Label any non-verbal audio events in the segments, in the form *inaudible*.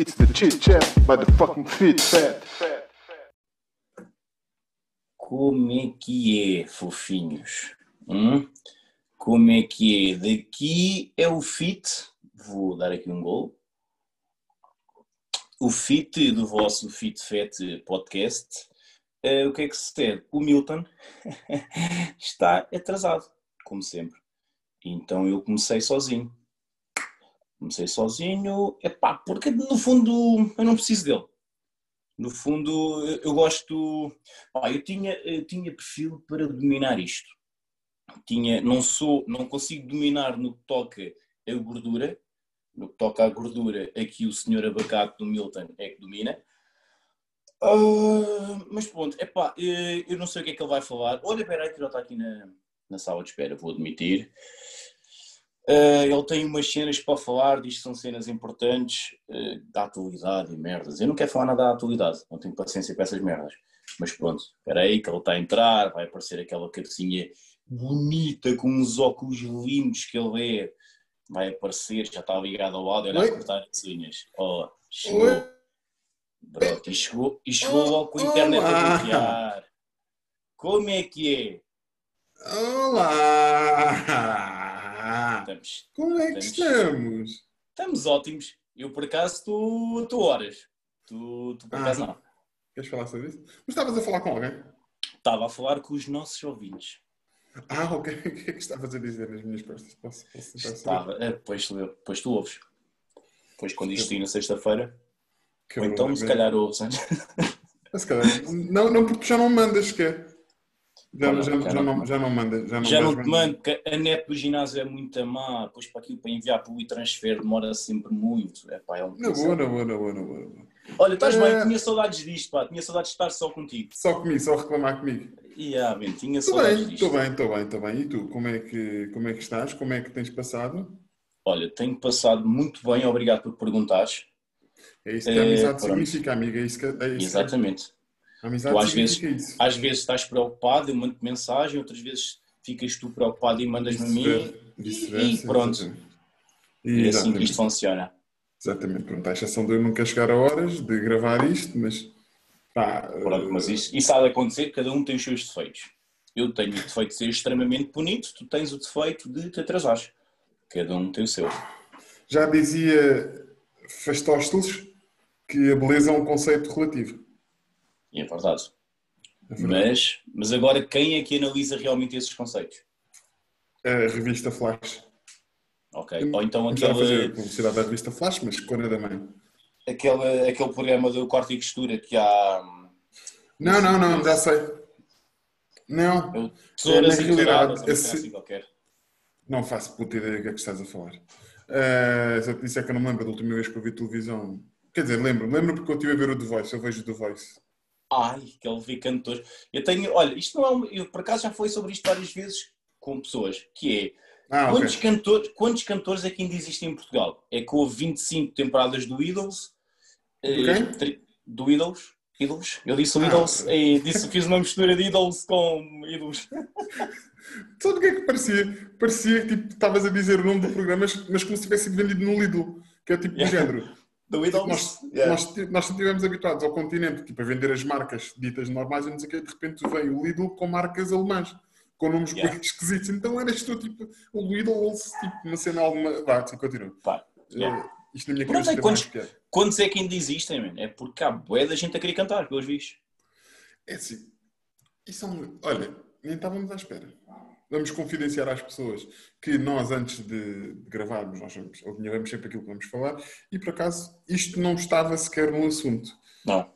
It's the chit chat by the fucking fit fat. Como é que é, fofinhos? Hum? Como é que é? Daqui é o fit, vou dar aqui um gol. O fit do vosso Fit Fat podcast. Eh, o que é que se tem? O Milton *laughs* está atrasado, como sempre. Então eu comecei sozinho. Comecei sozinho, epá, porque no fundo eu não preciso dele. No fundo eu gosto. Pá, eu tinha, eu tinha perfil para dominar isto. Tinha, não sou, não consigo dominar no que toca a gordura. No que toca à gordura, aqui o senhor abacate do Milton é que domina. Ah, mas pronto, epá, eh, eu não sei o que é que ele vai falar. Olha, peraí, que ele está aqui na, na sala de espera, vou admitir. Uh, ele tem umas cenas para falar, diz que são cenas importantes uh, da atualidade e merdas. Eu não quero falar nada da atualidade, não tenho paciência para essas merdas. Mas pronto, espera aí que ele está a entrar, vai aparecer aquela cabecinha bonita com uns óculos lindos que ele é. Vai aparecer, já está ligado ao lado, olha a cortar as unhas. Oh, chegou. Oi. Pronto, e chegou, e chegou logo com a internet a Olá. bloquear. Como é que é? Olá! Estamos, Como é que estamos? estamos ótimos. Eu por acaso tu, tu horas. Tu, tu por Ah. acaso não. Queres falar sobre isso? Mas estavas a falar com alguém? Estava a falar com os nossos ouvintes. Ah, ok. *laughs* O que é que estavas a dizer nas minhas costas? Posso, posso? Estava, é, depois, tu, depois tu ouves. Depois quando isto sair na sexta-feira. Que Ou então se calhar ouves *laughs* se calhar, não, não, porque já não mandas sequer. Já, Não, não, já, já já, não. não, já não manda. Já não, Já não te mando, porque a net do ginásio é muito má. Depois para aquilo para enviar para o e-transfer demora sempre muito. É, pá, é um Na boa, na boa, na boa, na boa. Olha, estás Eh, bem, tinha saudades disto, pá. Tinha saudades de estar só contigo. Só comigo, só reclamar comigo. E ah, bem, tinha Estou saudades bem, disto. estou bem, estou bem, estou bem. E tu, como é, que, como é que estás? Como é que tens passado? Olha, tenho passado muito bem, obrigado por perguntares. É isso que a Eh, amizade pronto. significa, amiga. É isso que, é isso que- Exatamente. A amizade Tu às isso. Às vezes estás preocupado, eu mando mensagem, outras vezes ficas tu preocupado e mandas-me a mim. E, pronto. E é assim que isto funciona. Exatamente, pronto, à exceção de eu nunca chegar a horas de gravar isto, mas pá, Pronto, mas isso, isso há de acontecer, cada um tem os seus defeitos. Eu tenho o defeito de ser extremamente bonito, tu tens o defeito de te atrasares. Cada um tem o seu. já dizia Fastósteles que a beleza é um conceito relativo. E é verdade. É verdade. Mas, mas agora quem é que analisa realmente esses conceitos? A revista Flash. Ok? Ou então já fazer publicidade da revista Flash, mas cona da mãe. aquele, aquele programa do corte e costura que há Não, não, não, já sei. Não, eu, tesouras Na e realidade, esse- qualquer. não faço puta ideia do que é que estás a falar. Uh, eu te disser que eu não me lembro da última vez que eu vi televisão. Quer dizer, lembro, lembro porque eu estive a ver o The Voice, eu vejo o The Voice. Ai, que ele vê cantores. Eu tenho, olha, isto não é um, eu por acaso já falei sobre isto várias vezes com pessoas, que é Ah, quantos, ok. cantores, quantos cantores é que ainda existem em Portugal? É que houve 25 temporadas do Idols, Do eh, tri- do Idols, Idols? Eu disse o Ah, Idols ok. e disse, fiz uma mistura de Idols com Idols. *laughs* Sabe o que é que parecia? Parecia que tipo, estavas a dizer o nome do programa, mas, mas como se tivesse vendido no Lidl, que é tipo do Yeah. género. Do Tipo, Idols? nós, Yeah. nós, nós estivemos habituados ao continente tipo, a vender as marcas ditas normais e não sei o quê, de repente veio o Lidl com marcas alemãs, com nomes Yeah. bem *laughs* esquisitos. Então eras tu, tipo, o Lidl, tipo, uma cena alemã. Vá, sim, continua. Pá, yeah. Isto na minha Pronto, cabeça é tem quantos-. Quantos é que ainda existem, man? É porque há bué da gente a querer cantar, pelos vistos. É assim, isso é um... Olha, nem estávamos à espera. Vamos confidenciar às pessoas que nós, antes de, gravarmos, nós vamos, alinhavamos sempre aquilo que vamos falar e, por acaso, isto não estava sequer no assunto. Não,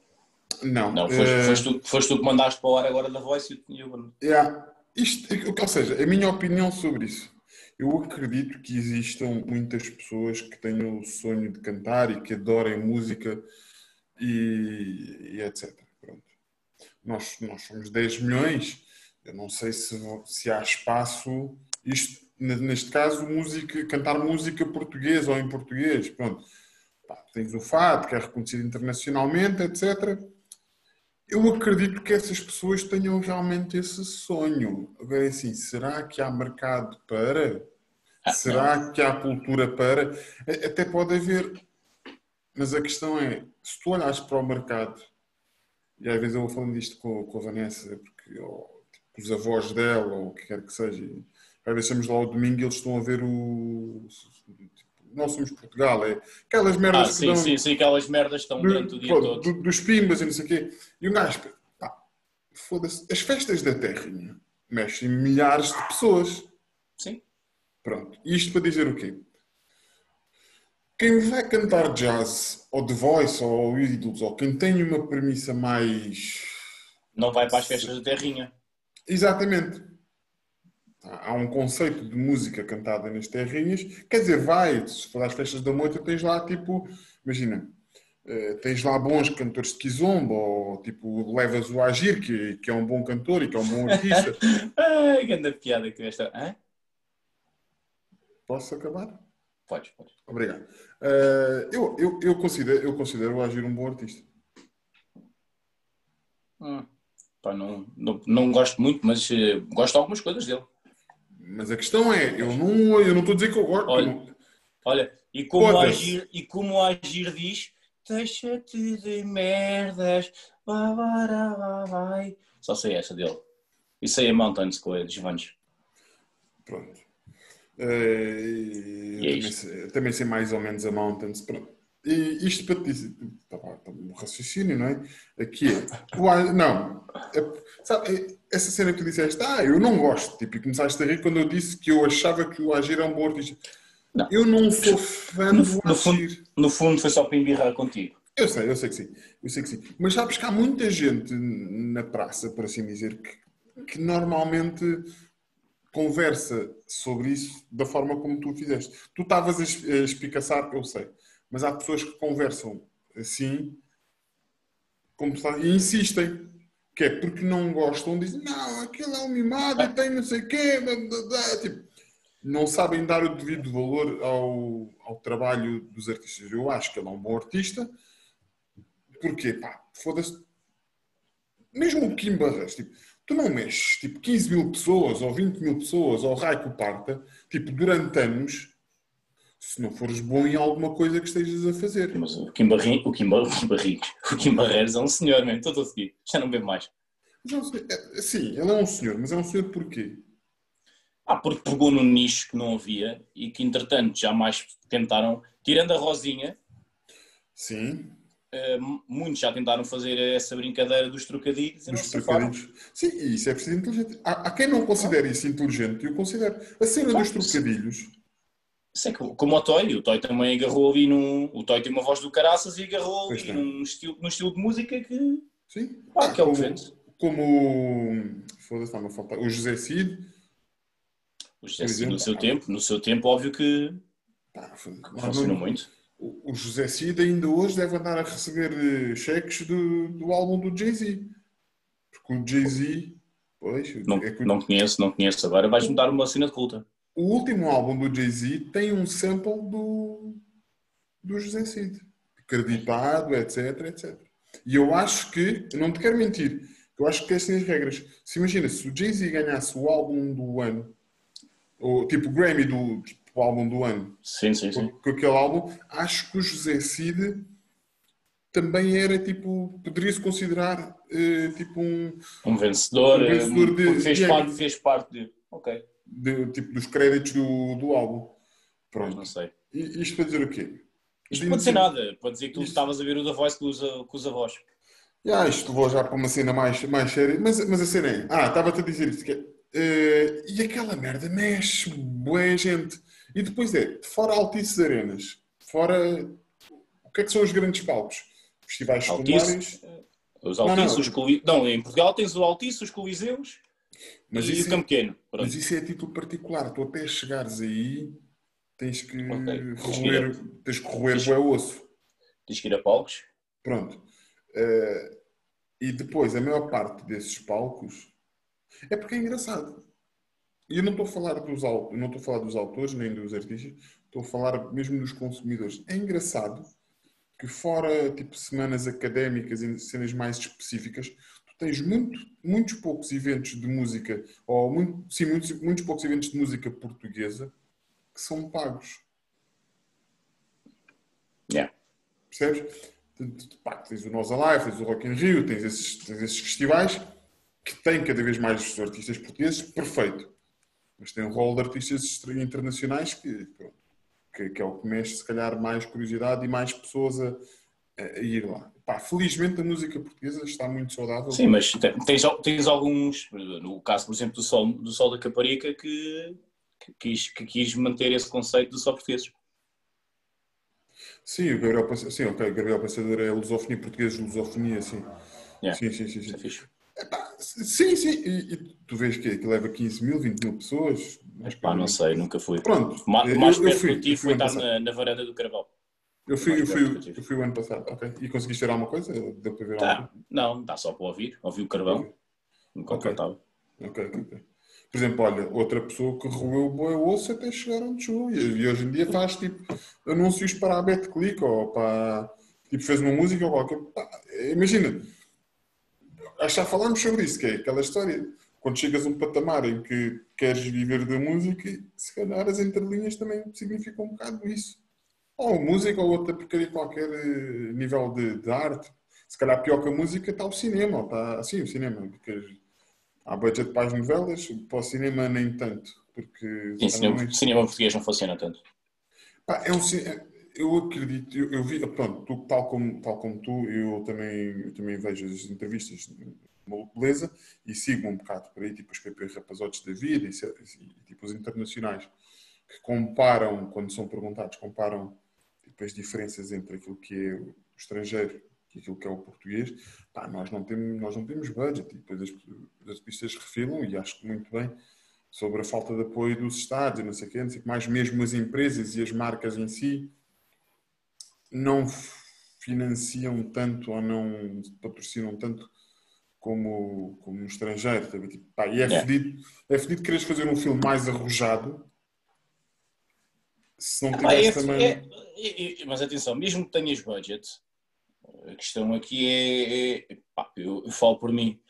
Não. não, foste, eh, foste tu, foste tu que mandaste para o ar agora da voice e eu, Yeah. Isto, ou seja, a minha opinião sobre isso. Eu acredito que existam muitas pessoas que tenham o sonho de cantar e que adorem música e, e etc. Pronto. Nós, nós somos 10 milhões. Eu não sei se, se há espaço. Isto, ne- neste caso, música, cantar música portuguesa ou em português. Pronto. Pá, tens o FAD, que é reconhecido internacionalmente, etc. Eu acredito que essas pessoas tenham realmente esse sonho. Agora, é assim, será que há mercado para? Ah, será que há cultura para? Até pode haver Mas a questão é, se tu olhas para o mercado, e às vezes eu vou falando disto com, com a Vanessa, porque tipo, os avós dela, ou o que quer que seja, vezes estamos lá ao domingo e eles estão a ver o. Tipo, nós somos Portugal, é aquelas merdas Ah, que sim, dão. sim, sim, aquelas merdas estão do- durante o dia pronto, todo. do- dos pimbas e não sei o quê. E um gajo, pá, foda-se, as festas da terrinha mexem milhares de pessoas. Sim. Pronto. Isto para dizer o quê? Quem vai cantar jazz, ou The Voice, ou Idols, ou quem tem uma premissa mais. Não vai para as festas da terrinha. Exatamente. Há um conceito de música cantada nas terrinhas. Quer dizer, vai, se for às festas da moita, tens lá tipo. Imagina, eh, tens lá bons cantores de Kizomba, ou tipo, levas o Agir, que, que é um bom cantor e que é um bom artista. Ai, *laughs* grande piada que esta. Hã? Posso acabar? Podes, podes. Obrigado. Eh, eu, eu, eu, considero, eu considero o Agir um bom artista. Hum. Pá, não, não, não gosto muito, mas eh, gosto de algumas coisas dele. Mas a questão é, eu não eu não estou a dizer que eu gosto. Olha. Olha, e como, agir, e como agir diz, deixa-te de merdas, vai, vai, vai, vai. Só sei essa dele. E sei a Mountains com a Vans. Pronto. E é eu também, sei, também sei mais ou menos a Mountains. Pronto. E isto para te dizer, tá, pá, tá um raciocínio, não é? Aqui é. o não. É- sabe, é- essa cena que tu disseste, ah, eu não gosto. Tipo, e começaste a rir quando eu disse que eu achava que o Agir é um bom artista. Não. Eu não sou fã No, do no fundo, Agir. no fundo foi só para embirrar contigo. Eu sei, eu sei que sim. Eu sei que sim. Mas sabes que há muita gente na praça, por assim dizer, que, que normalmente conversa sobre isso da forma como tu fizeste. Tu estavas a es- a espicaçar, eu sei. Mas há pessoas que conversam assim como tu estás- e insistem. Que é porque não gostam, dizem, não, aquilo é um mimado e tem não sei o quê. blá, blá, blá." Tipo, não sabem dar o devido valor ao, ao trabalho dos artistas. Eu acho que ele é um bom artista. Porquê? Pá, foda-se. Mesmo o Kim Barras, tipo, tu não mexes tipo 15 mil pessoas ou 20 mil pessoas ou raio que parta, tipo, durante anos, se não fores bom em alguma coisa que estejas a fazer. Mas o Kim, Barri, o Kim, Bar- *laughs* o Kim o Kim Barreiros é um senhor, mesmo. Estou a seguir. Já não bebo mais. É um é- sim, ele é um senhor, mas é um senhor porquê? Ah, porque pegou num nicho que não havia e que, entretanto, jamais tentaram, tirando a Rosinha, Sim, eh, muitos já tentaram fazer essa brincadeira dos trocadilhos dos trocadilhos. Sim, e isso é preciso inteligente. Há, há quem não considere isso inteligente, eu considero. A cena dos Claro, trocadilhos. É que- como o Toy, o Toy também agarrou ali num. O Toy tem uma voz do caraças e agarrou Pois ali num estilo, num estilo de música que. Sim. Ah, que é o vende. como. Foda-se, está-me a faltar. O José Cid. O José Cid, no seu ah, tempo, no seu tempo, óbvio que Pá, funcionou muito. O José Cid ainda hoje deve andar a receber eh, cheques do, do álbum do Jay-Z. Porque o Jay-Z. Pois, Não, é que não conheço, não conheço. Agora vais-me dar uma cena de culta. O último álbum do Jay-Z tem um sample do, do José Cid. Acreditado, etc, etc. E eu acho que, não te quero mentir, eu acho que são as regras. Se imagina, se o Jay-Z ganhasse o álbum do ano, ou tipo o Grammy do tipo, o álbum do ano, Sim, sim, sim. com, aquele álbum, acho que o José Cid também era tipo, poderia-se considerar eh, tipo um Um vencedor, Um eh, vencedor de- porque fez, de- parte, fez parte de. Ok, de, tipo dos créditos do, do álbum. mas Pronto. não sei. E isto para dizer o quê? Isto pode ser nada, pode dizer que tu estavas a ver o da Voice com os, com os avós. Ah, isto vou já para uma cena mais, mais séria, mas, mas a cena é. Ah, estava-te a dizer isto. Que eh, e aquela merda mexe, boa gente. E depois é, fora Altices Arenas, fora. O que é que são os grandes palcos? Festivais secundários. Os Não, não. Altices, os Coli... Não, em Portugal tens o Altice, os Coliseus Mas e isso, o Campo é, Pequeno. Pronto. mas isso é título particular. Tu até chegares aí, tens que Ok. roer, tens que roer bué osso. Tens que ir a palcos. Pronto. Eh, e depois, a maior parte desses palcos é porque é engraçado. E eu não estou a falar dos, não estou a falar dos autores nem dos artistas, estou a falar mesmo dos consumidores. É engraçado que fora tipo semanas académicas e cenas mais específicas, tens muito, muitos poucos eventos de música, ou muito, sim, muitos, muitos poucos eventos de música portuguesa que são pagos. Yeah. percebes? Pá, tens o Nós Alive, tens o Rock in Rio, tens esses, tens esses festivais que têm cada vez mais artistas portugueses, perfeito. Mas tem um rol de artistas internacionais que, que, que, é o que mexe, se calhar, mais curiosidade e mais pessoas a, a ir lá. Pá, felizmente a música portuguesa está muito saudável. Sim, mas tens, tens alguns, no caso, por exemplo, do Sol, do Sol da Caparica, que, que, quis, que quis manter esse conceito de só portugueses. Sim, o Gabriel, sim, ok, Gabriel Pensador é lusofonia portuguesa, lusofonia, sim. Yeah. Sim, sim, sim. sim. É Epá, sim, sim, e, e, tu vês que, que leva 15 mil, 20 mil pessoas. Mas pá, não sei, nunca fui. Pronto. O mais perto que eu tive foi estar na, na varanda do Carvalho. Eu fui, eu fui, eu fui o ano passado, ok. E conseguiste ver alguma coisa? Deu para ver tá. alguma coisa? Não, dá só para ouvir. Ouvi o Carvão. Enquanto okay. Ok, ok. Por exemplo, olha, outra pessoa que roeu o boi osso até chegar onde chegou. E hoje em dia faz tipo anúncios para a BetClick ou para. Tipo, fez uma música ou qualquer. imagina, acho que já falámos sobre isso, que é aquela história. Quando chegas a um patamar em que queres viver da música, se calhar as entrelinhas também significam um bocado isso. Ou música ou outra porcaria qualquer eh, nível de, de arte. Se calhar pior que a música está o cinema, ou está assim o cinema, porque há budget para as novelas, para o cinema nem tanto. Porque Sim, cinema, muito... cinema português não funciona tanto. Pá, é um, eu acredito, eu, eu, vi, pronto, tu, tal, como, tal como tu, eu também, eu também vejo as entrevistas uma beleza e sigo um bocado por aí, tipo os PP Rapazotes da vida e, e, tipo os internacionais que comparam, quando são perguntados, comparam tipo, as diferenças entre aquilo que é o estrangeiro que aquilo que é o português, pá, nós, não temos, nós não temos budget. E depois as, as artistas refilam, e acho que muito bem, sobre a falta de apoio dos Estados e não sei o quê, não sei o que mais, mesmo as empresas e as marcas em si não financiam tanto ou não patrocinam tanto como, como no estrangeiro. Tá tipo, pá, e é, é. fedido, é fedido quereres fazer um filme mais arrojado se não tivesse é, também. É, é, mas atenção, mesmo que tenhas budget, a questão aqui é, é pá, eu, eu, falo por mim,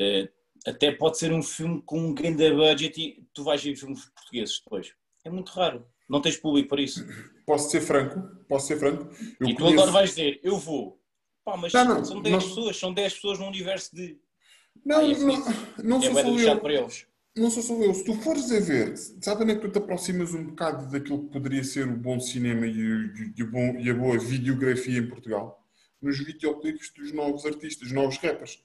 é, até pode ser um filme com um grande budget e tu vais ver filmes portugueses depois. É muito raro. Não tens público para isso. Posso ser franco? Posso ser franco? Eu e tu conheço... agora vais dizer, eu vou. Pá, mas não, não, são 10 não... pessoas, são 10 pessoas num universo de. Não, ah, é não, não é sou só eu. para eles. Não sou só eu. Se tu fores a ver, é que tu te aproximas um bocado daquilo que poderia ser o bom cinema e, e, bom, e a boa videografia em Portugal? nos videoclipes dos novos artistas, dos novos rappers.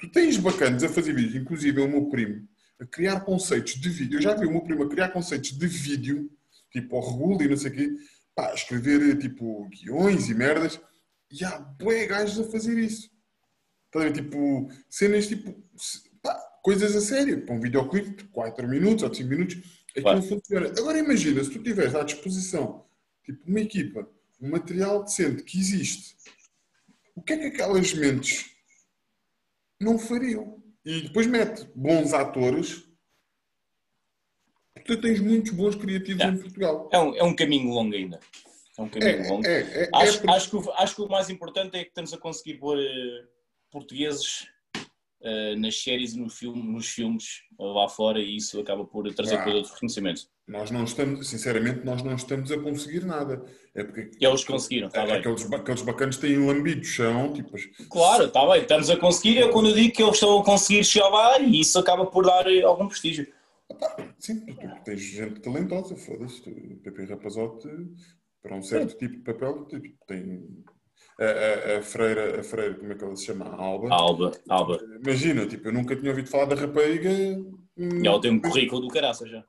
Tu tens bacanas a fazer vídeos, inclusive o meu primo, a criar conceitos de vídeo. Eu já vi o meu primo a criar conceitos de vídeo, tipo ao regulo e não sei o quê, pá, escrever tipo guiões e merdas, e há bué gajos a fazer isso. Tá tipo, cenas tipo, coisas a sério, para um videoclipe de 4 minutos ou 5 minutos, aquilo funciona. Agora imagina, se tu tiveres à disposição, tipo, uma equipa, um material decente que existe, o que é que aquelas mentes não fariam? E depois mete bons atores. Tu tens muitos bons criativos é. em Portugal. É um, é um caminho longo ainda. É um caminho é, longo. É, é acho, é acho, que o, acho que o mais importante é que estamos a conseguir pôr uh, portugueses uh, nas séries e no filme, nos filmes lá fora e isso acaba por trazer ah. todo o reconhecimento. Nós não estamos, sinceramente, nós não estamos a conseguir nada. É porque eles conseguiram, está é, bem. Aqueles, aqueles bacanos têm lambido chão, tipo. Claro, está bem, estamos a conseguir. É quando eu digo que eles estão a conseguir chegar lá e isso acaba por dar eh, algum prestígio. sim, tu, tens gente talentosa, foda-se. PP Rapazote, para um certo sim. tipo de papel, tipo, tem. A, a, a, freira, a freira, como é que ela se chama? A Alba. Alba, Alba. Imagina, tipo, eu nunca tinha ouvido falar da rapariga. E ela tem um currículo do caraça já.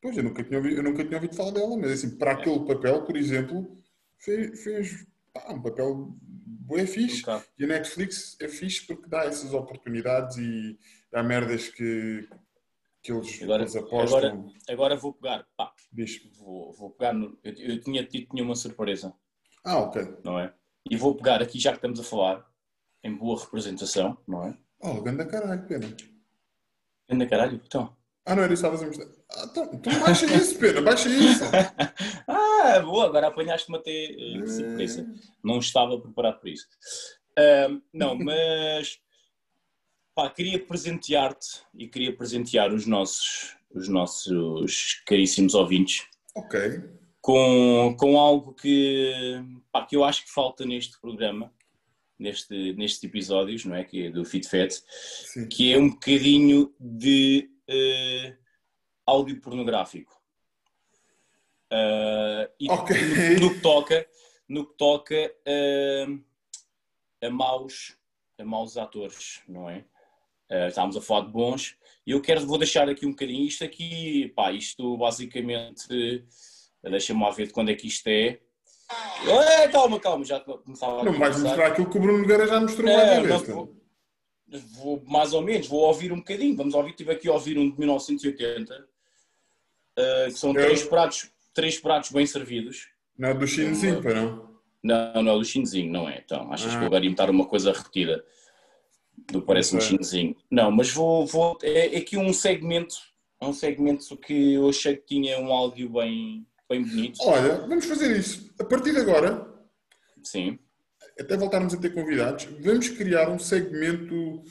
Pois, eu nunca tinha ouvido, eu nunca tinha ouvido falar dela, mas assim, para aquele papel, por exemplo, fez, fez pá, um papel é fixe. Um e a Netflix é fixe porque dá essas oportunidades e há merdas que, que eles, agora, eles apostam. Agora, agora vou pegar, pá, vou, vou pegar, no, eu, eu tinha dito tinha uma surpresa. Ah, ok. Não é? E vou pegar aqui, já que estamos a falar, em boa representação, não é? Oh, ganda caralho, pena. Ganda caralho, então. Ah, não, era isso que estavas a mostrar. Ah, então, então baixa isso, Pedro, baixa isso. *laughs* ah, boa, agora apanhaste-me até uh, surpresa. Não estava preparado para isso. Uh, não, *laughs* mas pá, queria presentear-te e queria presentear os nossos, os nossos caríssimos ouvintes. Ok. Com, com algo que, pá, que eu acho que falta neste programa, neste, nestes episódios, não é? Que é do Fit Fat, Sim. que é um bocadinho de eh, áudio pornográfico. Ah, e Ok. no, no que toca, no que toca ah, a, maus, a maus atores, não é? Ah, estávamos a falar de bons, e eu quero, vou deixar aqui um bocadinho isto aqui, pá, isto basicamente, deixa-me ver de quando é que isto é. Calma, calma, já começava a Não vais mostrar aquilo que o Bruno Nogueira já mostrou de não, vez. vou, vou- mais ou menos, vou ouvir um bocadinho. Vamos ouvir, estive aqui a ouvir um de 1980, eh, que são Eu- três pratos, três pratos bem servidos. Não é do chinesinho, para não? Não, não é do chinesinho, não é? Então, achas Ah. que eu agora ia meter uma coisa repetida do parece um sei. chinesinho? Não, mas vou, vou é, é aqui um segmento, é um segmento que eu achei que tinha um áudio bem, bem bonito. Olha, vamos fazer isso. A partir de agora, Sim, até voltarmos a ter convidados, vamos criar um segmento.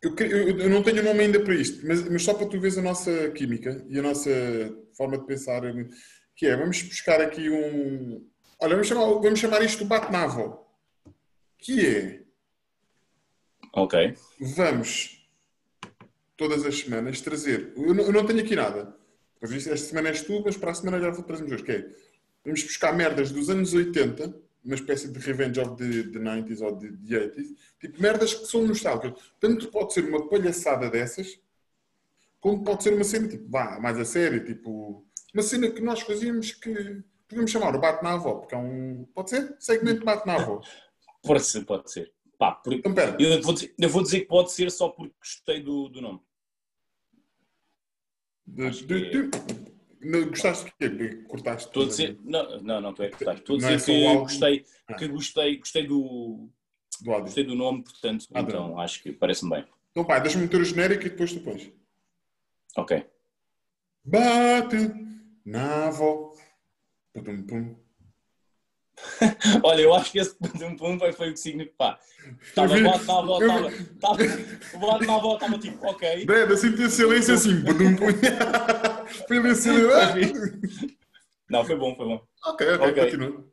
Eu, eu- eu não tenho nome ainda para isto, mas, mas só para tu veres a nossa química e a nossa forma de pensar, que é, vamos buscar aqui um. Olha, vamos chamar, vamos chamar isto. Que é, ok. vamos todas as semanas trazer. Eu não, eu não tenho aqui nada. Esta semana és tu, mas para a semana já vou trazer dois. Que é, vamos buscar merdas dos anos 80, uma espécie de revenge of the, the 90s ou the, the 80s, tipo merdas que são nostálgicas. Tanto pode ser uma palhaçada dessas, como pode ser uma cena tipo, vá, mais a sério, tipo, uma cena que nós fazíamos que podemos chamar o Bate na Avó, porque é um. Pode ser? Segmento Bate na Avó. Pode ser, pode ser. Pá, por- Então, eu, vou dizer, eu vou dizer que pode ser só porque gostei do, do nome. De, Acho de, não, gostaste de quê? Cortaste Estou a dizer. Não, não, não, é que estás. Estou a é dizer o que álbum? gostei, Ah. que gostei, gostei do. do áudio. Gostei do nome, portanto, Ah, então acho que parece-me bem. Então, pá, deixa-me meter o genérico e depois tu pões. Ok. Bate na avó. Pum, pum. *laughs* Olha, eu acho que esse *laughs* pum pum foi, o que significa. Estava vi. bate na avó, Eu estava. estava- O bate na avó estava tipo, ok. Breda, senti a silêncio assim. *laughs* Pum, pum. Foi ali a silêncio. Não, foi bom, foi bom. Ok, ok, Ok. continua.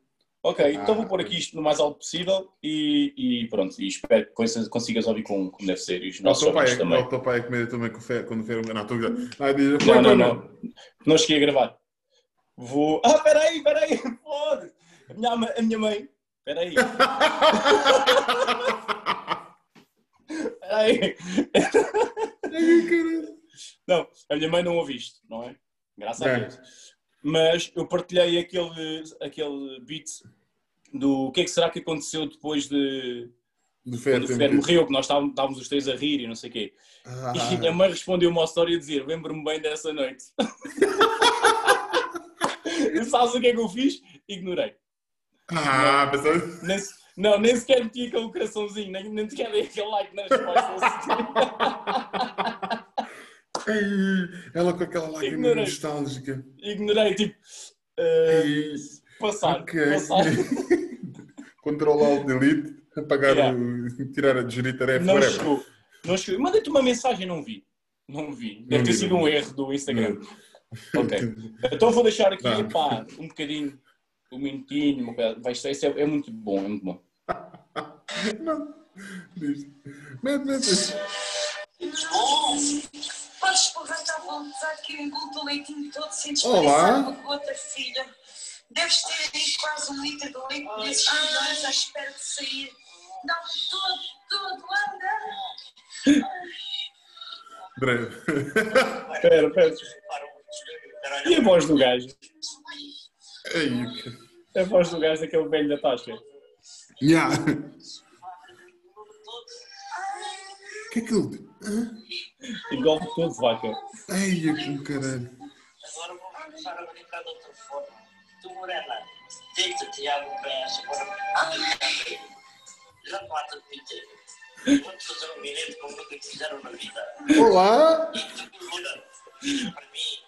Ok, então Ah, vou pôr aqui isto no mais alto possível e, e pronto. E espero que consigas- ouvir como, como deve ser e os O nossos teu pai é, também. o teu pai é comer também com fé, quando fer Não, estou a gozar. Ah, diz, Não, não, não. Não cheguei a gravar. Vou. Ah, peraí, peraí, pode! A minha, a minha mãe. Peraí. Peraí. Ai, caralho. Não, a minha mãe não ouve isto, não é? Graças a. Deus. Mas eu partilhei aquele, aquele beat do o que é que será que aconteceu depois de Do Fer. quando o Fer morreu, que nós estávamos, estávamos os três a rir e não sei o quê. Ah, E a minha mãe respondeu uma história a dizer: Lembro-me bem dessa noite. *laughs* e sabes o que é que eu fiz? Ignorei. Ah, mas Nem, não, nem sequer meti aquele coraçãozinho, nem, nem sequer dei aquele like nas respostas. Ai, ela com aquela lágrima Ignorei. nostálgica. Ignorei, tipo, Ai, passar, ok. passar. *laughs* Control Alt Delete, apagar Yeah. o. tirar a digerir tarefa, Não chegou. Não chegou. Mandei-te uma mensagem, não vi. Não vi. Deve Não ter vi, sido não um erro do Instagram. Ok. *laughs* Então vou deixar aqui, pá, um bocadinho, um minutinho, uma coisa. Vai ser, isso é, é muito bom, é muito bom. *laughs* Não. Mete, mete. Podes aproveitar à vontade que eu engulto o leitinho todo sem Olá. desperdiçar uma gota, filha. Deves ter aí quase um litro de leite desses milhões à espera de sair. Dá-me todo, todo, anda. Breve. Espera, espera. E a voz do gajo? Ai, A voz do gajo daquele velho da tasca. yeah. O que é que ele. Hã? Igual todo vaca. Ai, que caralho. Agora vou começar a brincar de outra forma. Tu, Morena, deita Tiago bem essa agora. Já não há tanto inteiro. Vou-te fazer um bilhete como nunca fizeram na vida. Olá! Para mim,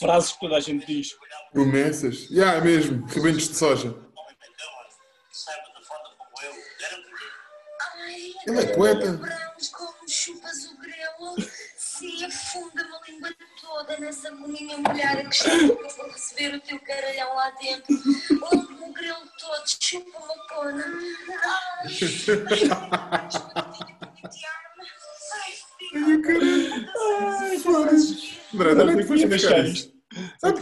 Frases que toda a gente diz. Promessas. Já, yeah, mesmo. Rebentos de soja. Ai, Ele é poeta. Como chupas o grelo, se afunda-me a língua toda nessa gominha molhada que está para receber o teu caralhão lá dentro. Lambe o grelo todo, chupa uma cona. Ai, ai, pentear-me. Ai, fica. André, Não queria buscar deixar isto? Não.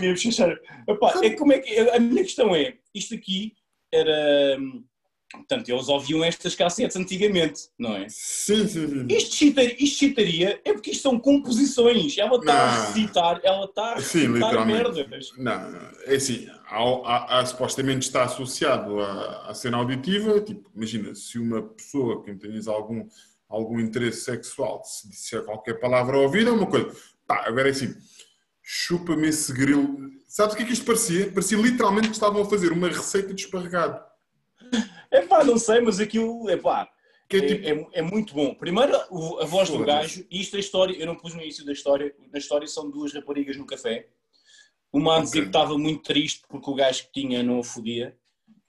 Epá, é como é que, a minha questão é, isto aqui era... Portanto, eles ouviam estas cassetes antigamente, não é? Sim, sim, sim. Isto chitaria, isto chitaria é porque isto são composições. Ela está a recitar, ela está a Sim, recitar merdas. Não, é assim, ao- há- supostamente está associado à, à cena auditiva, tipo, imagina, se uma pessoa que tenhas algum, algum interesse sexual se disser qualquer palavra ao ouvido, é uma coisa. Pá, agora é assim, chupa-me esse grilo. Sabes o que é que isto parecia? Parecia literalmente que estavam a fazer uma receita de esparregado. Epá, não sei, mas aquilo, epá, Que é é, tipo, é- é muito bom. Primeiro, a voz do gajo, e isto é a história, eu não pus no início da história, na história são duas raparigas no café. Uma a dizer que estava muito triste porque o gajo que tinha não a fodia,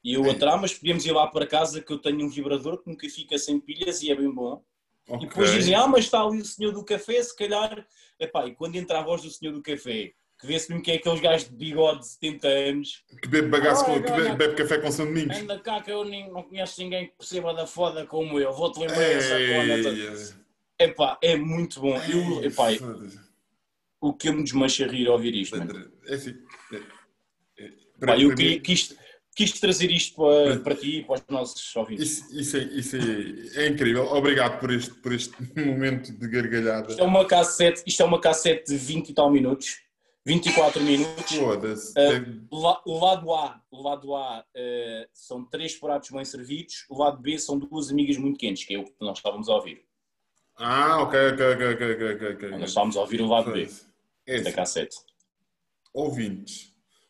e a outra, ah, mas podíamos ir lá para casa que eu tenho um vibrador que nunca fica sem pilhas e é bem bom. E ok, depois dizem, ah, mas está ali o senhor do café, se calhar. Epá, e quando entra a voz do senhor do café, que vê-se mesmo que é aqueles gajos de bigode de 70 anos, que bebe bagaço com, Olha, que bebe, bebe café com São Domingos. anda cá que eu nem, não conheço ninguém que perceba da foda como eu, vou-te lembrar essa foda. Ei, Epá, é muito bom. Eu, epá, o que eu me desmancho a rir ao ouvir isto. É assim. é- é- para- eu queria, mim- quis, quis trazer isto para, para ti e para os nossos ouvintes. Isso, isso, é, isso é, é incrível. Obrigado por este, por este momento de gargalhada. Isto é uma cassete, isto é uma cassete de 20 e tal minutos, 24 minutos. Foda-se. Ah, O la- O lado A, o lado A eh, são três pratos bem servidos, o lado B são duas amigas muito quentes, que é o que nós estávamos a ouvir. Ah, ok, ok, ok, ok, ok, ok, ok. Nós estávamos a ouvir o lado B. É da cassete. ouvintes,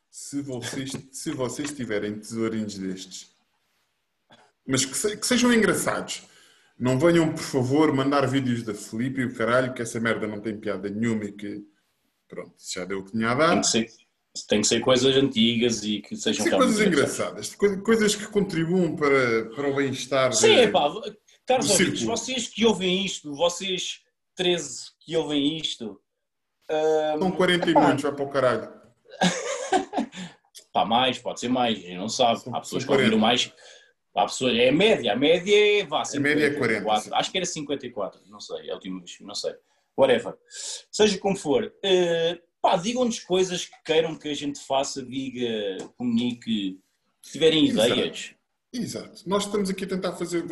se vocês, se vocês tiverem tesourinhos destes, mas que, se- que sejam engraçados, não venham, por favor, mandar vídeos da Felipe e o caralho, que essa merda não tem piada nenhuma e que, pronto, já deu o que tinha a dar. Tem que ser, tem que ser coisas antigas e que sejam Sim, realmente coisas engraçadas. engraçadas, coi- coisas que contribuam para, para o bem-estar. Sim, de- pá, caros ouvintes, vocês que ouvem isto, vocês 13 que ouvem isto, ah, São 40 epá, minutos, vai para o caralho. *laughs* pá, mais, pode ser mais, a gente não sabe. Há pessoas que ouviram 40. mais. Há pessoas, é a média, a média é. Vá, A média é 40, 54. sim. Acho que era 54, não sei, é a última vez, não sei. Whatever. Seja como for, eh, pá, digam-nos coisas que queiram que a gente faça, diga, comunique, se tiverem Exato. ideias. Exato. Nós estamos aqui a tentar fazer.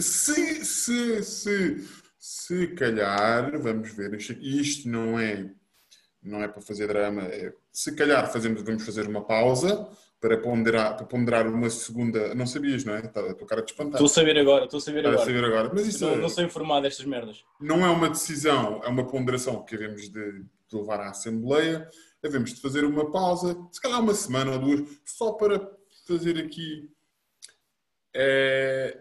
Se, se, se, se calhar, vamos ver, isto não é, não é para fazer drama. é- se calhar fazemos, vamos fazer uma pausa para ponderar, para ponderar uma segunda. Não sabias, não é? Tá- A tua cara de espantar. Estou a saber agora, estou a saber a agora. saber agora. Mas isso Não, é- não sou informado destas merdas. não é uma decisão, é uma ponderação que havemos de, de levar à Assembleia. Havemos de fazer uma pausa, se calhar uma semana ou duas, só para fazer aqui eh,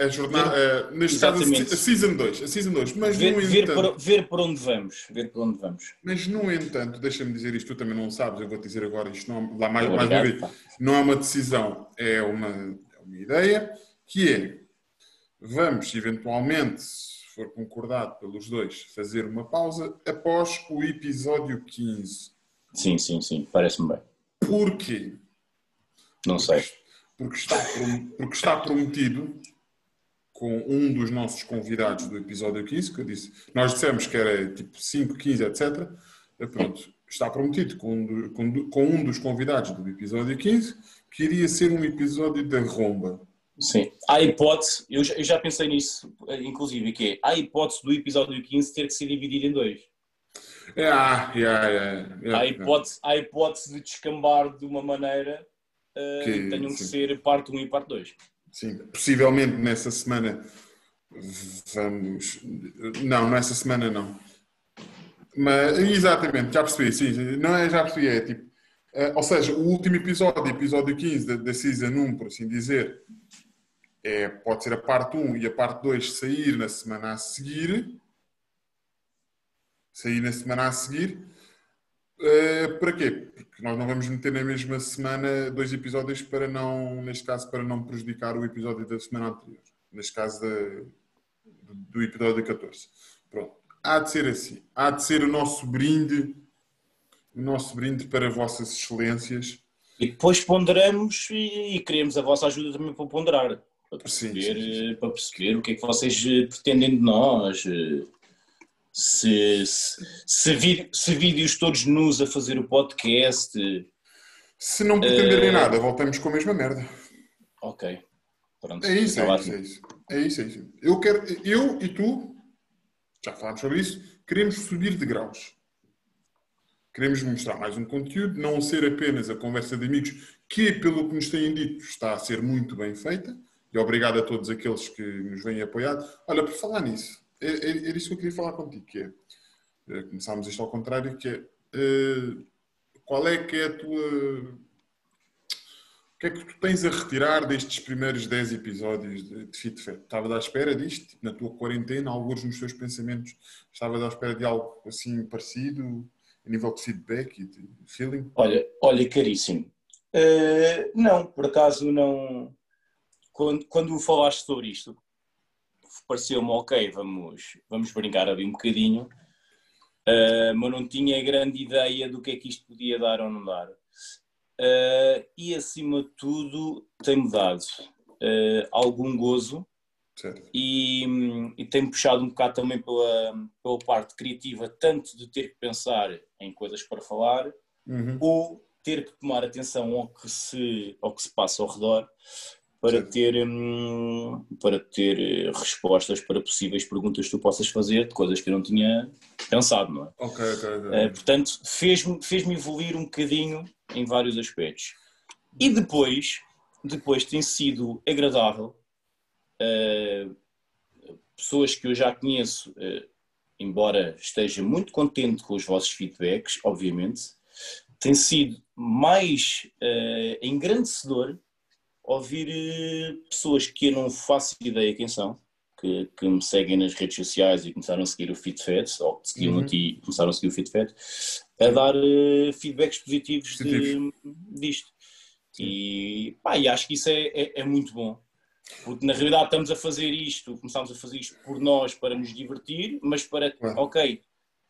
a jornada, eh, neste caso, Exatamente. a Season 2. A Season 2. Mas, Ver, no ver, entanto, por, ver por onde vamos. Ver por onde vamos. mas, no entanto, deixa-me dizer isto, tu também não sabes, eu vou-te dizer agora, isto não, lá mais, mais uma vez, não é uma decisão, é uma, é uma ideia, que é, vamos eventualmente, se for concordado pelos dois, fazer uma pausa após o episódio 15. Sim, sim, sim, parece-me bem. Porquê? Não sei. Porque está, porque está prometido com um dos nossos convidados do episódio 15, que eu disse, nós dissemos que era tipo 5, 15, etc. Pronto, está prometido com um, com com um dos convidados do episódio 15 que iria ser um episódio da Romba. Sim. Há hipótese, eu já, eu já pensei nisso, eh, inclusive, que é, há hipótese do episódio 15 ter que ser dividido em dois. É, ah, yeah, yeah, yeah, Há hipótese, há hipótese de descambar de uma maneira eh, Que- que tenham que sim. ser parte 1 e parte 2. Sim, possivelmente nessa semana vamos. Não, nessa semana não. Mas, exatamente, já percebi, sim, não é, já percebi, é tipo. eh, ou seja, o último episódio, episódio 15 da, da Season 1, por assim dizer, é, pode ser a parte 1 e a parte 2 sair na semana a seguir. Sair na semana a seguir. Eh, para quê? Porque nós não vamos meter na mesma semana dois episódios para não, neste caso, para não prejudicar o episódio da semana anterior. Neste caso da- do, episódio 14. Pronto. há de ser assim. Há de ser o nosso brinde, o nosso brinde para vossas excelências. E depois ponderamos e, e queremos a vossa ajuda também para ponderar. Para Sim, perceber, sim, sim. eh, para perceber o que é que vocês eh, pretendem de nós. Se, se, se, vi- se vídeos todos nus a fazer o podcast. Se não pretenderem Eh, nada, voltamos com a mesma merda. Ok. Pronto. É isso, Estava é isso, é isso. É isso, é isso. Eu, quero, eu e tu, já falámos sobre isso, queremos subir de graus. Queremos mostrar mais um conteúdo, não ser apenas a conversa de amigos, que, pelo que nos têm dito, está a ser muito bem feita. E obrigado a todos aqueles que nos vêm apoiado. Olha, por falar nisso, é- é- era isso que eu queria falar contigo, que é, eh, começámos isto ao contrário, que é, eh, qual é que é a tua o que é que tu tens a retirar destes primeiros 10 episódios de, de Fit Fat? Estavas à espera disto? Tipo, na tua quarentena, alguns nos teus pensamentos, estavas à espera de algo assim parecido, a nível de feedback e de feeling? Olha, olha, caríssimo. Eh, não, por acaso não. Quando, quando falaste sobre isto, pareceu-me ok, vamos, vamos brincar ali um bocadinho, eh, mas não tinha grande ideia do que é que isto podia dar ou não dar. Eh, e acima de tudo, tem-me dado eh, algum gozo e, e tem puxado um bocado também pela, pela parte criativa, tanto de ter que pensar em coisas para falar, Uhum. ou ter que tomar atenção ao que se, ao que se passa ao redor para ter, hum, para ter eh, respostas para possíveis perguntas que tu possas fazer de coisas que eu não tinha pensado, não é? Ok, ok, ok. Eh, portanto, fez-me fez evoluir um bocadinho em vários aspectos. E depois, depois tem sido agradável eh, pessoas que eu já conheço, eh, embora esteja muito contente com os vossos feedbacks, obviamente, tem sido mais engrandecedor ouvir eh, pessoas que eu não faço ideia quem são, que, que me seguem nas redes sociais e começaram a seguir o FitFed, ou que seguiam Uhum. a ti e começaram a seguir o FitFed, a dar eh, feedbacks positivos, de- disto. E, pá, e acho que isso é, é, é muito bom. Porque na realidade estamos a fazer isto, começámos a fazer isto por nós para nos divertir, mas para, Claro. ok,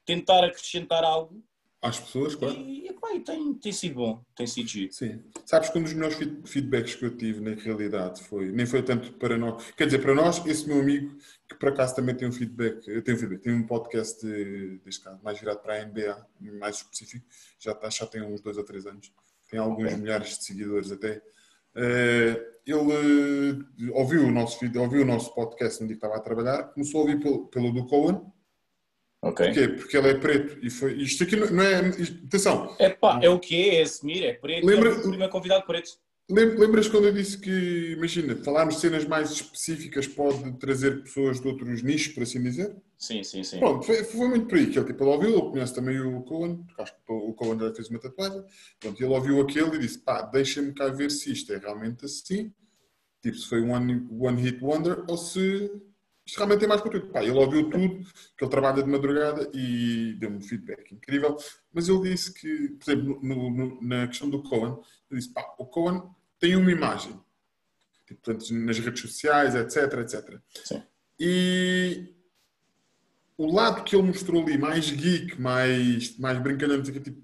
tentar acrescentar algo Às pessoas, claro. e, e tem, tem sido bom, tem sido giro. Sim. Sabes que um dos melhores feed- feedbacks que eu tive na realidade foi, nem foi tanto para nós, quer dizer, para nós, esse meu amigo, que por acaso também tem um feedback, eu tenho um feedback, tem um podcast, de, deste caso, mais virado para a NBA, mais específico, já, está, já tem uns dois ou três anos, tem alguns Ok. milhares de seguidores até. Eh, ele eh, ouviu o nosso ouviu o nosso podcast no dia que estava a trabalhar, começou a ouvir pelo, pelo do Cohen, Ok? porquê? Porque ele é preto e foi, isto aqui não é, atenção, Epá, é o que é, é assumir, é preto, Lembra- é o primeiro convidado preto. Lem- Lembras quando eu disse que, imagina, falarmos de cenas mais específicas pode trazer pessoas de outros nichos, por assim dizer? Sim, sim, sim. Pronto, foi, foi muito por aí que ele, tipo, ele ouviu, ele conhece também o Cohen, porque acho que o Cohen já fez uma tatuagem, pronto, ele ouviu aquele e disse, pá, deixa-me cá ver se isto é realmente assim, tipo, se foi um one, one hit wonder ou se isto realmente tem mais conteúdo. Pá, ele ouviu tudo, que ele trabalha de madrugada e deu-me um feedback incrível, mas ele disse que, por exemplo, no- no- na questão do Cohen, ele disse, pá, o Cohen tem uma imagem, tipo, portanto, nas redes sociais, etc, etc. Sim. E o lado que ele mostrou ali, mais geek, mais, mais brincalhão, tipo,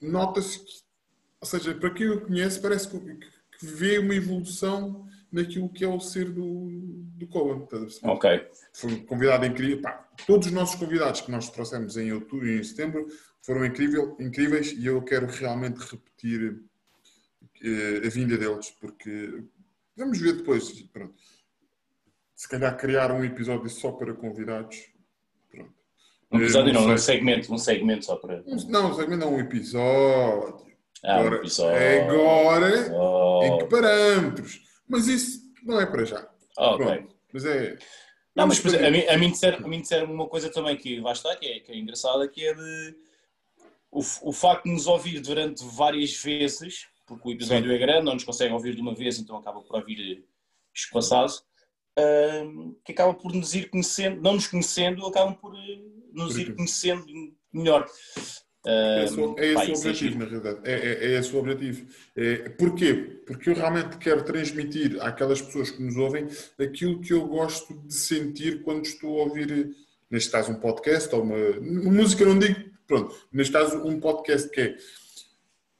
nota-se que, ou seja, para quem o conhece, parece que, que vê uma evolução naquilo que é o ser do, do Cohen. Ok. Foi um convidado incrível. Pá, todos os nossos convidados que nós trouxemos em outubro e em setembro foram incrível, incríveis e eu quero realmente repetir eh, a vinda deles, porque vamos ver depois. Pronto. Se calhar criar um episódio só para convidados. Pronto. Um episódio Eh, não, um sei. segmento, um segmento só para. Um- Não, segmento não, um episódio. Ah, um Agora- episódio. Agora, Oh, em que parâmetros? Mas isso não é para já. Pronto. Mas é. Não, mas exemplo, a mim, a mim disseram, a mim disseram uma coisa também que lá está, que é, que é engraçada, que é de o, o facto de nos ouvir durante várias vezes, porque o episódio é grande, não nos conseguem ouvir de uma vez, então acaba por ouvir espaçado, que acaba por nos ir conhecendo, não nos conhecendo, acabam por eh, nos ir conhecendo melhor. É esse, é esse o é objetivo, na realidade. É, é, é esse o objetivo. É, porquê? Porque eu realmente quero transmitir àquelas pessoas que nos ouvem aquilo que eu gosto de sentir quando estou a ouvir neste caso um podcast ou uma música não digo, pronto, neste caso um podcast que é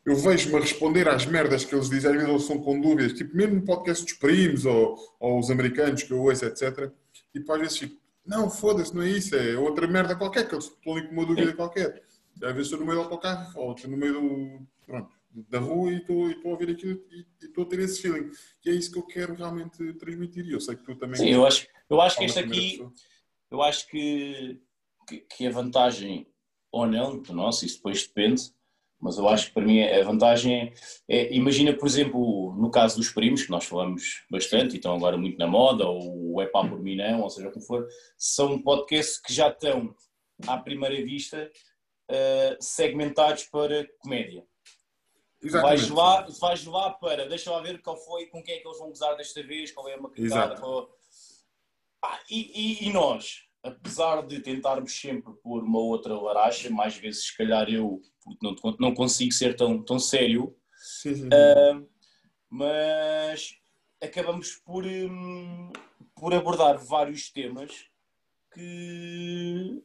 eu vejo-me a responder às merdas que eles dizem, às vezes eles são com dúvidas, tipo, mesmo no podcast dos primos ou, ou os americanos que eu ouço, etc. E tipo, às vezes fico, não, foda-se, não é isso, é outra merda qualquer, que eles estão ali com uma dúvida qualquer. Às vezes estou no meio do autocarro ou estou no meio do, pronto, da rua e estou, estou a ouvir aquilo e, estou a ter esse feeling. E é isso que eu quero realmente transmitir. E eu sei que tu também. Sim, eu acho, eu acho que este aqui, pessoa. eu acho que, que, que a vantagem, ou não, do nosso, isso depois depende, mas eu acho que para mim a vantagem é, é- imagina, por exemplo, no caso dos primos, que nós falamos bastante e estão agora muito na moda, ou o É Pá por mim não, ou seja, como for, são podcasts que já estão, à primeira vista, eh, segmentados para comédia. Exatamente. Vais lá, vais lá para, deixa lá ver qual foi, com quem é que eles vão gozar desta vez, qual é a. Exato. Qual... Ah, e, e- e nós, apesar de tentarmos sempre pôr uma outra laracha, mais vezes se calhar eu, não, não consigo ser tão, tão sério, ah, mas acabamos por, hum, por abordar vários temas que,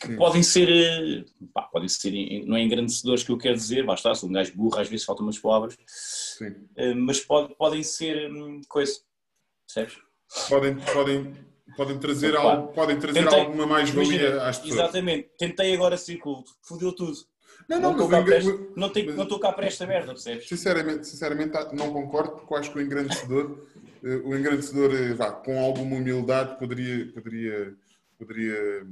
que, Sim. podem ser, eh, pá, podem ser, não é engrandecedores que eu quero dizer, basta, sou um gajo burro, às vezes faltam umas palavras, Sim. eh, mas pode, podem ser hum, coisa, percebes? Podem, podem, podem trazer, Opa. algo, podem trazer Tentei- alguma mais-valia às pessoas. Exatamente, tentei agora ser culto, fodeu tudo. Não, Não não, estou esta- não tenho- mas- não estou cá para esta merda, percebes? Sinceramente, sinceramente não concordo, porque eu acho que o engrandecedor, eh, o engrandecedor vá, com alguma humildade poderia, poderia, poderia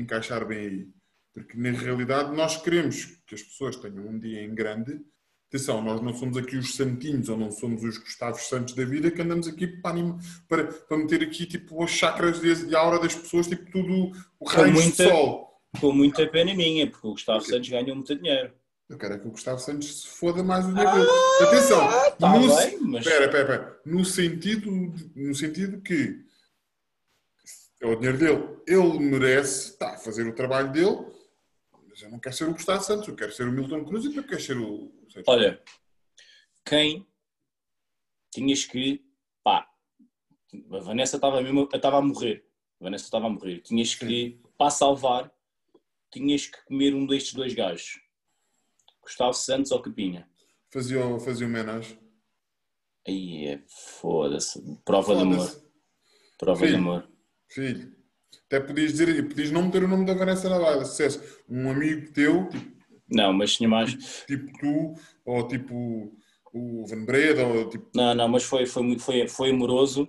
encaixar bem aí. Porque na realidade nós queremos que as pessoas tenham um dia em grande. Atenção, nós não somos aqui os santinhos ou não somos os Gustavos Santos da vida que andamos aqui para, anima- para, para meter aqui tipo os chakras e a aura das pessoas, tipo tudo o raio de sol. Com muita pena minha, porque o Gustavo Santos ganhou muito dinheiro. Eu quero é que o Gustavo Santos se foda mais o dinheiro dele. Atenção, tá no, bem, mas- Espera, espera, espera. No sentido, de- no sentido que é o dinheiro dele. Ele merece a fazer o trabalho dele, mas eu não quero ser o Gustavo Santos, eu quero ser o Milton Cruz e tu queres ser o. Olha, quem tinhas que. Pá, a Vanessa estava mesmo. Estava a morrer. A Vanessa estava a morrer. Tinhas que, para salvar, tinhas que comer um destes dois gajos. Gustavo Santos ou Capinha. Fazia, fazia homenagem. Aí é foda-se. Prova de amor. Prova de Filho. amor. Filho, até podias dizer, podias não meter o nome da Vanessa na baila. Se dissesse um amigo teu, tipo, Não, mas tinha mais. tipo tu, ou tipo o Van Breda, ou tipo. Não, não, mas foi, foi, foi, foi amoroso.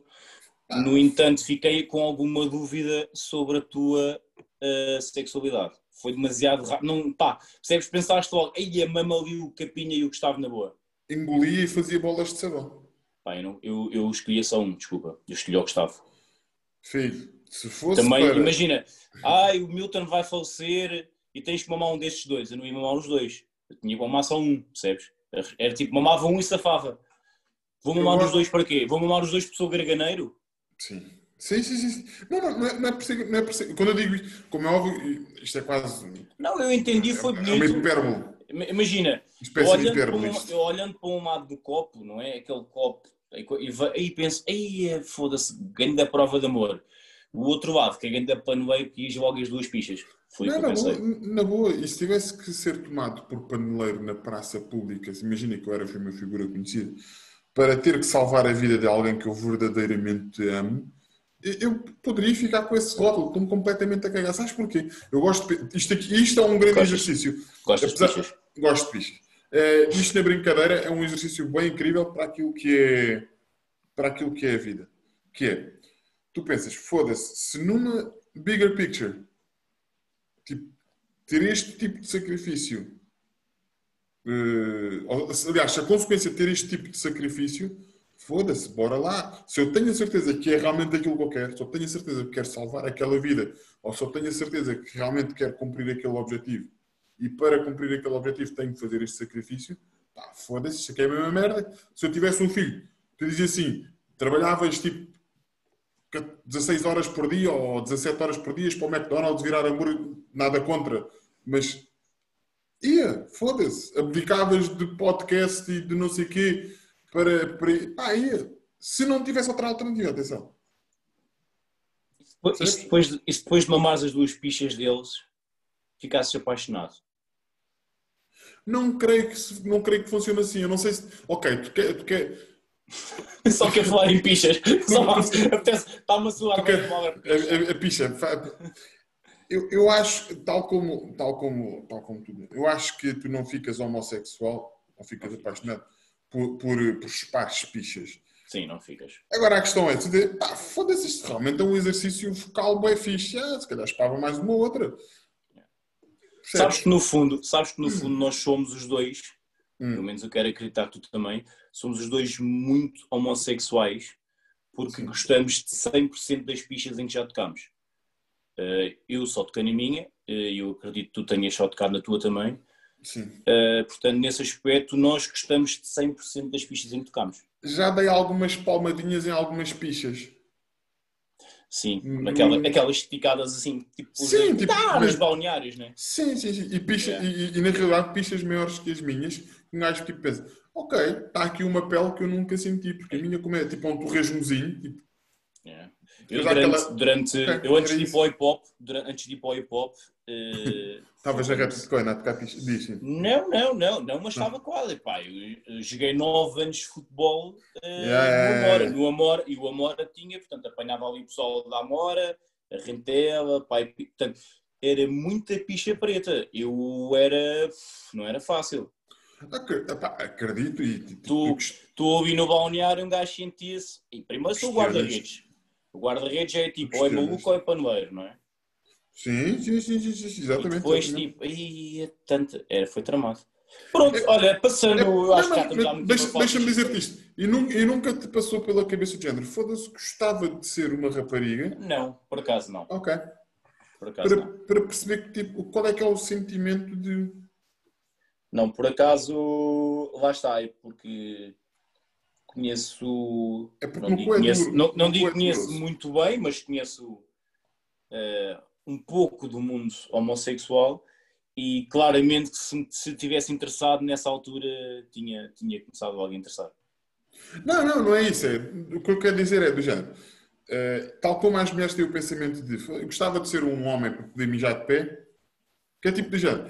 No entanto, fiquei com alguma dúvida sobre a tua eh, sexualidade. Foi demasiado rápido. Não, pá, percebes? Pensaste logo, ei, a mama ali, o Capinha e o Gustavo na boa. Engolia e fazia bolas de sabão. Pá, eu, não, eu, eu escolhi só um, desculpa. Eu escolhi o Gustavo. Filho, se fosse Também, para... imagina, ai, o Milton vai falecer e tens que mamar um destes dois. Eu não ia mamar os dois. Eu tinha que mamar só um, percebes? Era tipo, mamava um e safava. Vou mamar Eu os dois para quê? Vou mamar os dois porque sou garganeiro? Sim. Sim, sim, sim. Não, não, não é, não é não é por ser- Quando eu digo isto, como é óbvio, isto é quase Não, eu entendi, foi é uma bonito. hipérbole. Imagina, Uma espécie de olhando para, hipérbole um, olhando para um lado do copo, não é? Aquele copo, e aí penso, aí é, foda-se, ganho da prova de amor. O outro lado, que é ganho da paneleiro, que logo as duas pichas. Foi o Não, que eu na, boa, na boa, e se tivesse que ser tomado por paneleiro na praça pública, imagina que eu era uma figura conhecida, para ter que salvar a vida de alguém que eu verdadeiramente amo, eu- poderia ficar com esse rótulo, estou-me completamente a cagar. Sabes porquê? Eu gosto de, isto, aqui, isto é um grande Gostas? exercício. Gostas de Apesar- pichas? Gosto de pichas. Eh, isto na brincadeira é um exercício bem incrível para aquilo que é para aquilo que é a vida. Que é, tu pensas, foda-se, se numa bigger picture, tipo, ter este tipo de sacrifício, se- aliás, a consequência de ter este tipo de sacrifício, foda-se, bora lá. Se eu tenho a certeza que é realmente aquilo que eu quero, se eu tenho a certeza que quero salvar aquela vida, ou se eu tenho a certeza que realmente quero cumprir aquele objetivo, e para cumprir aquele objetivo tenho que fazer este sacrifício, pá, foda-se, isso aqui é a mesma merda. Se eu tivesse um filho, tu dizia assim, trabalhavas tipo 16 horas por dia ou 17 horas por dia para o McDonald's virar hambúrguer, nada contra, mas ia, foda-se, abdicavas de podcast e de não sei quê para, para pá, ia. Se não tivesse outra alternativa, atenção. se depois, de- se depois de mamares as duas pichas deles, ficasses apaixonado? Não creio que, não creio que funcione assim. Eu não sei se. Ok, tu quer, tu quer, *laughs* Só quer falar em pichas. Está-me a de mal. a, a- a picha. Eu, eu acho, tal como, tal, como, tal como tu, eu acho que tu não ficas homossexual ou ficas apaixonado por, por, por chupar pichas. Sim, não ficas. Agora a questão é, tu pá, foda-se, isto realmente é um exercício vocal bem fixe. Ah, se calhar chupava mais uma outra. Sabes que no fundo, sabes que no fundo nós somos os dois, Hum. pelo menos eu quero acreditar que tu também, somos os dois muito homossexuais porque gostamos de 100% das pichas em que já tocamos. Eh, eu só toquei na minha, eh, eu acredito que tu tenhas só tocado na tua também. Sim. Eh, portanto, nesse aspecto, nós gostamos de 100% das pichas em que tocamos. Já dei algumas palmadinhas em algumas pichas. Sim, Hum. aquela, aquelas esticadas assim, tipo, Sim, tipo, tá, mas- balneários, né? Sim, sim, sim. E, picha, Yeah. e, e, na realidade pichas maiores que as minhas, um gajo tipo pensa, ok, está aqui uma pele que eu nunca senti, porque a minha como é tipo um torresmozinho, tipo, Yeah. Eu, Mas há durante, aquela- durante- eu antes de ir para o hip hop, durante- antes de ir para o hip hop, eh, estavas a rap de coina a tocar sim. não, não, não, não, mas estava quase. Pá, eu, eu joguei 9 anos de futebol eh, Yeah, no Amora, no Amora, e o Amora tinha, portanto, apanhava ali o pessoal da Amora, a Rentela, e, portanto, era muita picha preta. Eu era, não era fácil. Acredito e Tu- eu Tu ali no balneário, um gajo sentia-se. E primeiro sou guarda-redes. O guarda-redes é tipo, ou é maluco ou é paneleiro, não é? Sim, sim, sim, sim, sim, sim, E exatamente. depois, exatamente. tipo, aí é tanto. Era, foi tramado. Pronto, olha, passando, É, eu acho não, que já estamos deixa- Deixa-me dizer-te isto. E, nu- e nunca te passou pela cabeça de género. Foda-se, gostava de ser uma rapariga. Não, por acaso não. Ok. Por acaso Para, não. para perceber que, tipo, qual é que é o sentimento de. Não, por acaso, lá está, é porque conheço. É não digo, é conheço, duro. não, não digo é conheço muito bem, mas conheço eh, um pouco do mundo homossexual e claramente que se, se tivesse interessado nessa altura tinha, tinha começado logo a interessar. Não, não, não é isso. É, o que eu quero dizer é do género. eh, tal como as mulheres têm o pensamento de eu gostava de ser um homem para poder mijar de pé, que é tipo do género.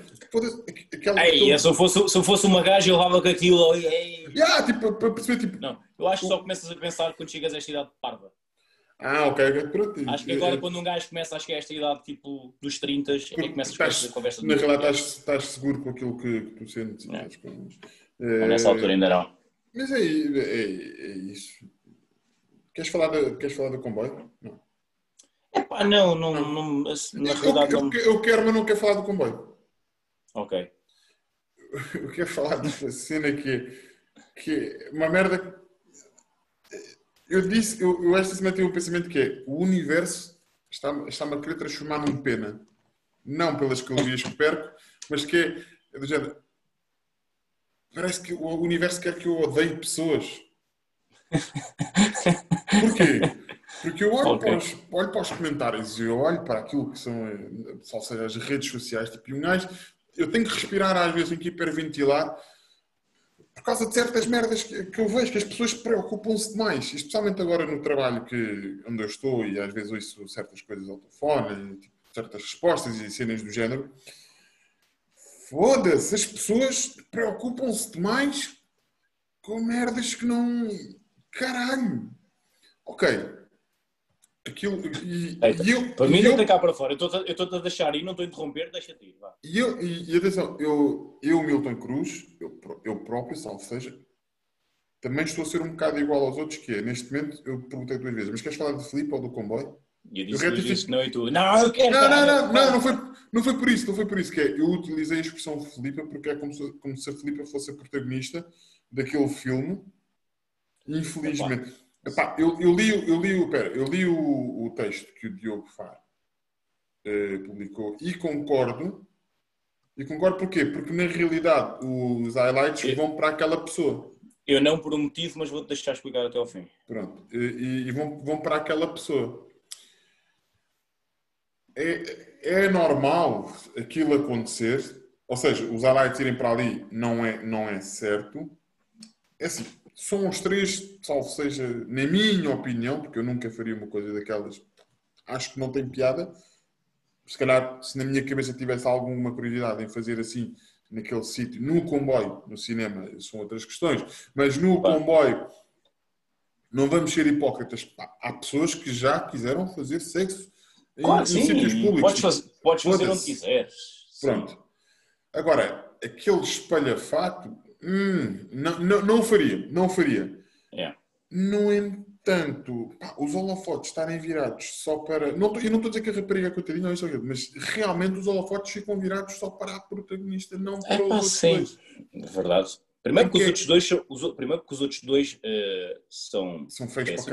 Aquela Ei, se, eu fosse, se eu fosse uma gaja, eu levava com aquilo ali. ei. Yeah, tipo, para perceber, tipo. Não, eu acho que só começas a pensar quando chegas a esta idade parva. Ah, ok, pronto. Acho que agora, eh, quando um gajo começa, acho que é esta idade tipo dos 30, é começas estás- a conversa de Na realidade, estás, estás seguro com aquilo que, que tu sentes. Não. Mas Nessa Eh, altura ainda não. Mas é, é, é isso. Queres falar, da, queres falar do comboio? Não. Epá, não, não, não, na Eu, realidade eu, não. eu quero, mas não quero falar do comboio. Ok. *laughs* Eu quero falar de uma cena que, é- que uma merda. Eu disse, eu, eu esta semana tive um pensamento que é o universo está-me está-me a querer transformar num pena. Não pelas calorias que perco, mas que é, é do género. Parece que o universo quer que eu odeie pessoas. *laughs* Porquê? Porque eu olho, Ok. para os, olho para os comentários e eu olho para aquilo que são, eh, ou seja, as redes sociais, tipo, eu tenho que respirar às vezes, tenho que hiperventilar por causa de certas merdas que, que eu vejo, que as pessoas preocupam-se demais, especialmente agora no trabalho que, onde eu estou e às vezes ouço certas coisas ao telefone, tipo, certas respostas e cenas do género. Foda-se, as pessoas preocupam-se demais com merdas que não. Caralho! Ok. Aquilo. E, Eita, e eu, Para mim, e não tem cá para fora. Eu estou-te a- deixar ir, não estou a interromper, deixa-te ir. Vá. E, eu, e, e atenção, eu, eu, Milton Cruz, eu, eu próprio, salvo seja, também estou a ser um bocado igual aos outros, que é, neste momento, eu perguntei duas vezes, mas queres falar de Filipe ou do comboio? E eu disse, Eu disse não e tu. Não, eu quero. Não, não, não, não, não foi, não foi por isso, não foi por isso, que é, eu utilizei a expressão Filipe porque é como se, como se a Filipe fosse a protagonista daquele filme, infelizmente. Epá, eu, eu li, eu li, o- pera, eu li o, o texto que o Diogo Faro eh, publicou e concordo. E concordo porquê? Porque na realidade os highlights Eu- vão para aquela pessoa. Eu não por um motivo, mas vou-te deixar explicar até ao fim. Pronto. E, e- e vão, vão para aquela pessoa. É, é normal aquilo acontecer, ou seja, os highlights irem para ali não é, não é certo. É assim, são os três, salvo seja, na minha opinião, porque eu nunca faria uma coisa daquelas acho que não tem piada. Se calhar, se na minha cabeça tivesse alguma curiosidade em fazer assim, naquele sítio, no comboio, no cinema, são outras questões, mas no comboio, não vamos ser hipócritas. Pá, há pessoas que já quiseram fazer sexo em, Claro, em sítios públicos. podes fazer, podes fazer onde quiseres. Sim. Pronto. Agora, aquele espalhafato, hum, não, não, não faria, não faria. É. No entanto, pá, os holofotes estarem virados só para. Não, eu não estou a dizer que a rapariga é coitadinha, não, isso ou aquilo, mas realmente os holofotes ficam virados só para a protagonista, não para É os pá, outros sim. dois. É verdade. Primeiro que os Porque- outros dois, são- os, primeiro que os outros dois eh, são, São péssimos.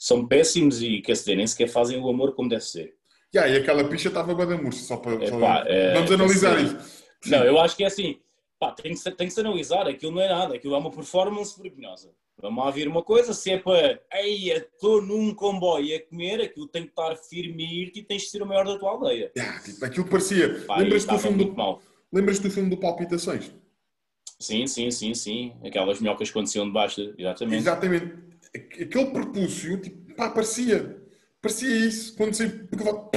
são péssimos e quer dizer, nem sequer fazem o amor como deve ser. Yeah, e aquela picha estava badamurça, só para. É só- é- Vamos analisar é- isso. Não, eu acho que é assim, pá, tem que, se, tem que se analisar, aquilo não é nada, aquilo é uma performance vergonhosa. Vamos lá ver uma coisa, se é para, ei, estou num comboio a comer, aquilo tem que estar firme e ir e tens de ser o maior da tua aldeia. Yeah, tipo, aquilo parecia. Lembras-te do, filme do, lembras do filme do Palpitações? Sim, sim, sim, sim. Aquelas minhocas que aconteciam debaixo, exatamente. Exatamente. Aquele prepúcio, tipo, pá, parecia. Parecia isso. Quando se.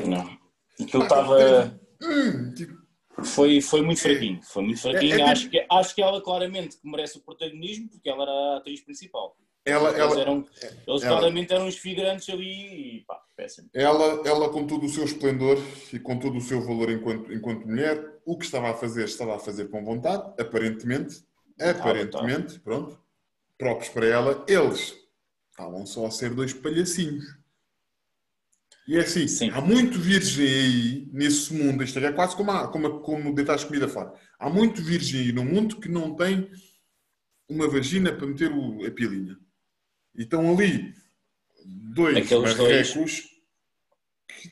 Não. Aquilo estava. Hum, tipo, Foi, foi muito fraquinho. Foi muito fraquinho. É- é tipo- acho, que, acho que ela claramente merece o protagonismo porque ela era a atriz principal. ela, Eles, ela, eram, eles ela- claramente eram os figurantes ali e pá, péssimo. ela, ela, com todo o seu esplendor e com todo o seu valor enquanto, enquanto mulher, o que estava a fazer, estava a fazer com vontade, aparentemente. Aparentemente, pronto. Próprios para ela, eles estavam só a ser dois palhacinhos. E é assim, Sim. há muito virgem aí nesse mundo, isto é quase como, a, como, como deitar as comida fora. Há muito virgem aí no mundo que não tem uma vagina para meter o, a pilinha. E estão ali dois Aqueles dois. marrecos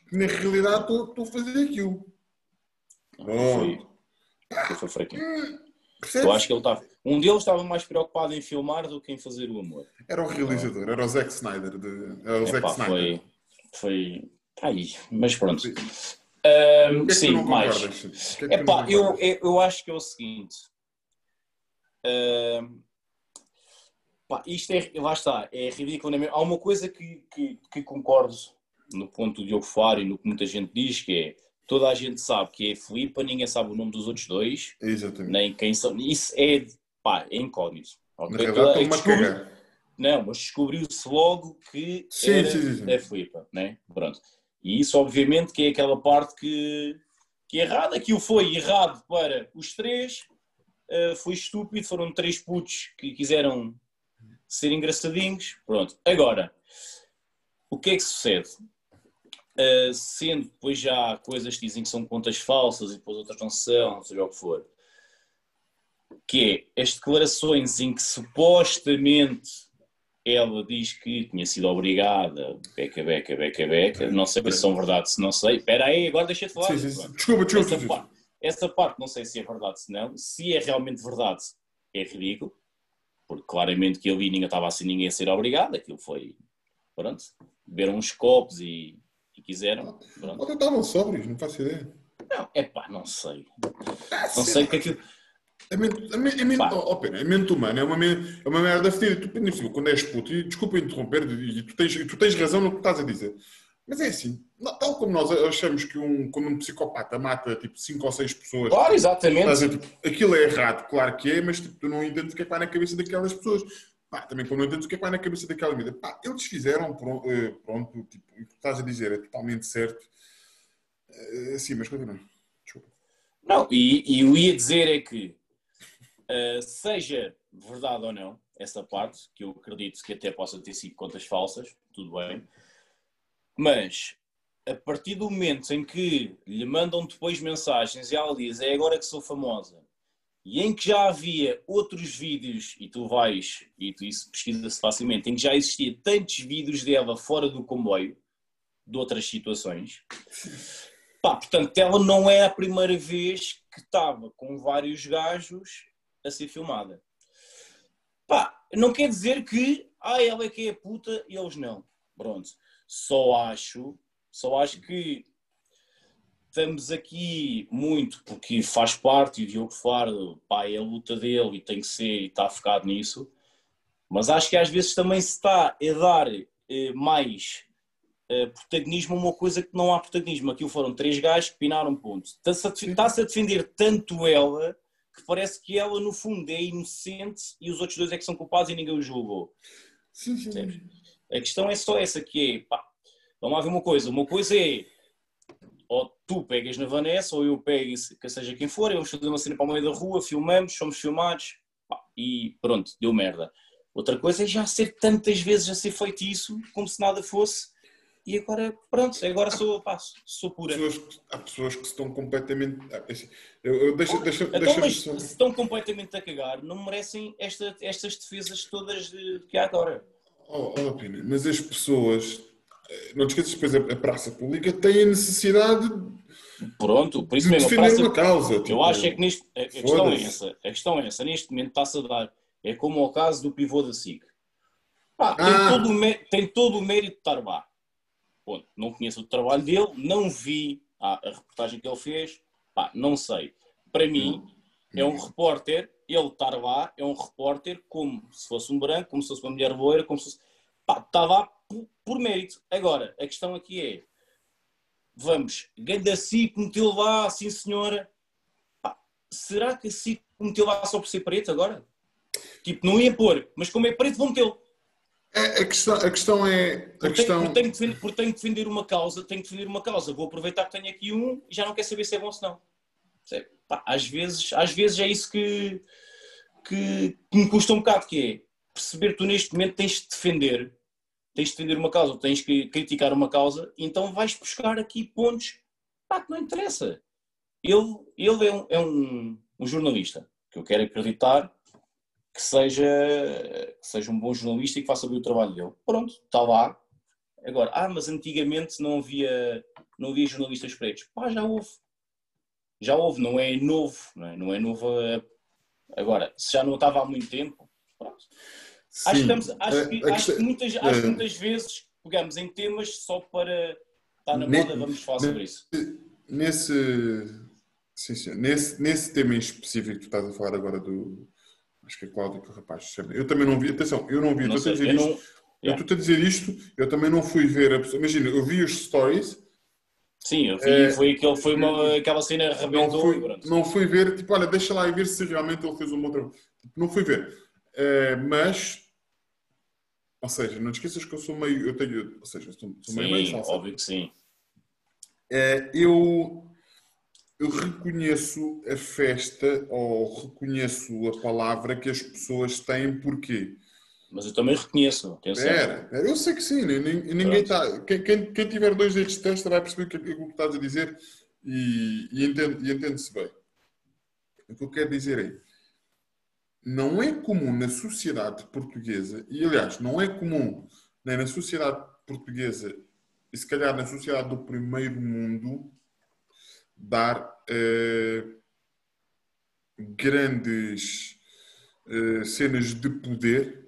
que na realidade estão estão a fazer aquilo. Foi, Pronto. foi fraquinho. Percebes? Eu acho que ele estava. Um deles estava mais preocupado em filmar do que em fazer o amor. Era o realizador, era o Zack Snyder. De, era o Zack Epá, Snyder. foi. Foi. Aí, mas pronto. Que é que sim, mais. que é Epá, eu, concordas? eu, eu acho que é o seguinte. Ahm, pá, isto é, lá está, é ridículo. mesma- Há uma coisa que, que, que concordo no ponto do Diogo Faro e no que muita gente diz, que é toda a gente sabe que é Filipa, ninguém sabe o nome dos outros dois, Exatamente. nem quem são. Isso é, pá, é incógnito. ok? Na realidade, Toda- descobri- cagar. Não, mas descobriu-se logo que Sim, era sim, sim, né? Pronto. E isso, obviamente, que é aquela parte que, que é errada. Aquilo foi errado para os três, eh, foi estúpido, foram três putos que quiseram ser engraçadinhos. Pronto. Agora, o que é que sucede? Uh, sendo depois já há coisas que dizem que são contas falsas e depois outras não são, não seja o que for, que é as declarações em que supostamente ela diz que tinha sido obrigada, beca, beca, beca, beca, não sei se são verdade, se não sei. Espera aí, agora deixa de falar. Sim, sim. Desculpa, desculpa. Essa, parte, essa parte não sei se é verdade se não. Se é realmente verdade, é ridículo. Porque claramente que ali ninguém estava assim ninguém a ser obrigado. Aquilo foi, pronto, beberam uns copos e, e quiseram. Pronto. Ou estavam sóbrios, não faço ideia. Não, é pá, não sei. Não sei o que aquilo... A mente, a mente, a mente, Pá. oh, pena, a mente humana é uma, é uma merda fedida. Tu, quando és puto, e desculpa interromper, e tu tens, tu tens razão no que estás a dizer. Mas é assim, tal como nós achamos que um, quando um psicopata mata tipo 5 ou 6 pessoas, Claro, exatamente. estás a dizer, tipo, aquilo é errado, claro que é, mas tipo, tu não entendes o que é que vai na cabeça daquelas pessoas. Pá, também como não entendes o que é que vai na cabeça daquela vida. Pá, eles fizeram, pronto, pronto tipo, o que estás a dizer é totalmente certo. Eh, Sim, mas continua. Desculpa. Não, e, e eu ia dizer é que, uh, seja verdade ou não, essa parte, que eu acredito que até possa ter sido contas falsas, tudo bem, mas a partir do momento em que lhe mandam depois mensagens e ela diz é agora que sou famosa, e em que já havia outros vídeos, e tu vais, e tu isso pesquisa-se facilmente, em que já existia tantos vídeos dela fora do comboio, de outras situações, Pá, portanto, ela não é a primeira vez que estava com vários gajos a ser filmada. Pá, não quer dizer que ah, ela é que é puta e eles não. Pronto. Só acho, só acho que estamos aqui muito porque faz parte e o Diogo Faro, pá, é a luta dele e tem que ser e está focado nisso. Mas acho que às vezes também se está a dar eh, mais eh, protagonismo a uma coisa que não há protagonismo. Aquilo foram três gajos que pinaram ponto. Está-se a, está-se a defender tanto ela que parece que ela, no fundo, é inocente e os outros dois é que são culpados e ninguém os julgou. Sim, sim. A questão é só essa que é, pá, vamos lá ver uma coisa. Uma coisa é, ou tu pegas na Vanessa, ou eu pego, que seja quem for, vamos fazer uma cena para o meio da rua, filmamos, somos filmados, pá, e pronto, deu merda. Outra coisa é já ser tantas vezes a ser feito isso, como se nada fosse, e agora, pronto, agora sou, pá, sou pura. Pessoas que- há pessoas que estão completamente. ah, assim, eu, eu, deixa, deixa, Então, deixa mas se estão completamente a cagar, não merecem esta- estas defesas todas de- que há agora. Oh, oh, Pina, mas as pessoas, eh, não te esqueças, depois a, a praça pública tem a necessidade Pronto, por isso de mesmo, a defender praça- uma causa. Eu tipo, acho é que neste, a, a questão é essa. A questão é essa. Neste momento está-se a dar. É como o caso do pivô da SIC. Pá, tem, Ah. todo o mé- tem todo o mérito de estar lá. Ponto. Não conheço o trabalho dele, não vi a, a reportagem que ele fez. Pá, não sei. Para mim, é um repórter, ele estar lá é um repórter como se fosse um branco, como se fosse uma mulher loira, como se fosse. Pá, está lá por, por mérito. Agora, a questão aqui é. Vamos, Ganda SIC meteu lá, sim senhora. Pá, será que a SIC meteu lá só por ser preto agora? Tipo, não ia pôr, mas como é preto, vão metê-lo. É, a, questão, a questão é. A Porque, questão, tenho, que defender, tenho que defender uma causa, tenho que defender uma causa. Vou aproveitar que tenho aqui um e já não quer saber se é bom ou se não. Pá, às, vezes, às vezes é isso que, que, que me custa um bocado, que é perceber que tu neste momento tens de defender, tens de defender uma causa, tens que criticar uma causa, então vais buscar aqui pontos pá, que não interessa. Ele, ele é, um, é um, um jornalista, que eu quero acreditar que seja, que seja um bom jornalista e que faça bem o trabalho dele. Pronto, está lá. Agora, ah, mas antigamente não havia, não havia jornalistas pretos. Pá, já houve. Já houve, não é novo. Não é, não é novo. a- Agora, se já não estava há muito tempo, pronto. Acho, que, sim, estamos- acho, a- que, a acho, que questão- muitas, acho que eh, muitas vezes pegamos em temas só para estar na moda, vamos falar sobre isso. Nesse, sim, sim, nesse, nesse tema em específico que tu estás a falar agora do. Acho que é Cláudio que o rapaz se chama. Eu também não vi, atenção, eu não vi, Não estou a sei, dizer eu isto. não- Eu estou a dizer isto, eu também não fui ver a pessoa. Imagina, eu vi os stories, Sim, eu vi, Eh, foi, aquele, foi uma, aquela cena não arrebentou fui, pronto. não fui ver, tipo, olha, deixa lá e ver se realmente ele fez um bom trabalho. Tipo, não fui ver. Eh, mas, ou seja, não te esqueças que eu sou meio, eu tenho, ou seja, sou, sou meio meio Sim, salsa. óbvio que sim. É, eu, eu reconheço a festa ou reconheço a palavra que as pessoas têm porquê. Mas eu também reconheço, atenção. Espera, eu sei que sim, ninguém está. Quem, quem, quem tiver dois dedos de testa vai perceber o que, é que estás a dizer e, e entende- entende-se bem. O que eu quero dizer é, não é comum na sociedade portuguesa, e aliás, não é comum nem na sociedade portuguesa, e se calhar na sociedade do primeiro mundo, dar eh, grandes eh, cenas de poder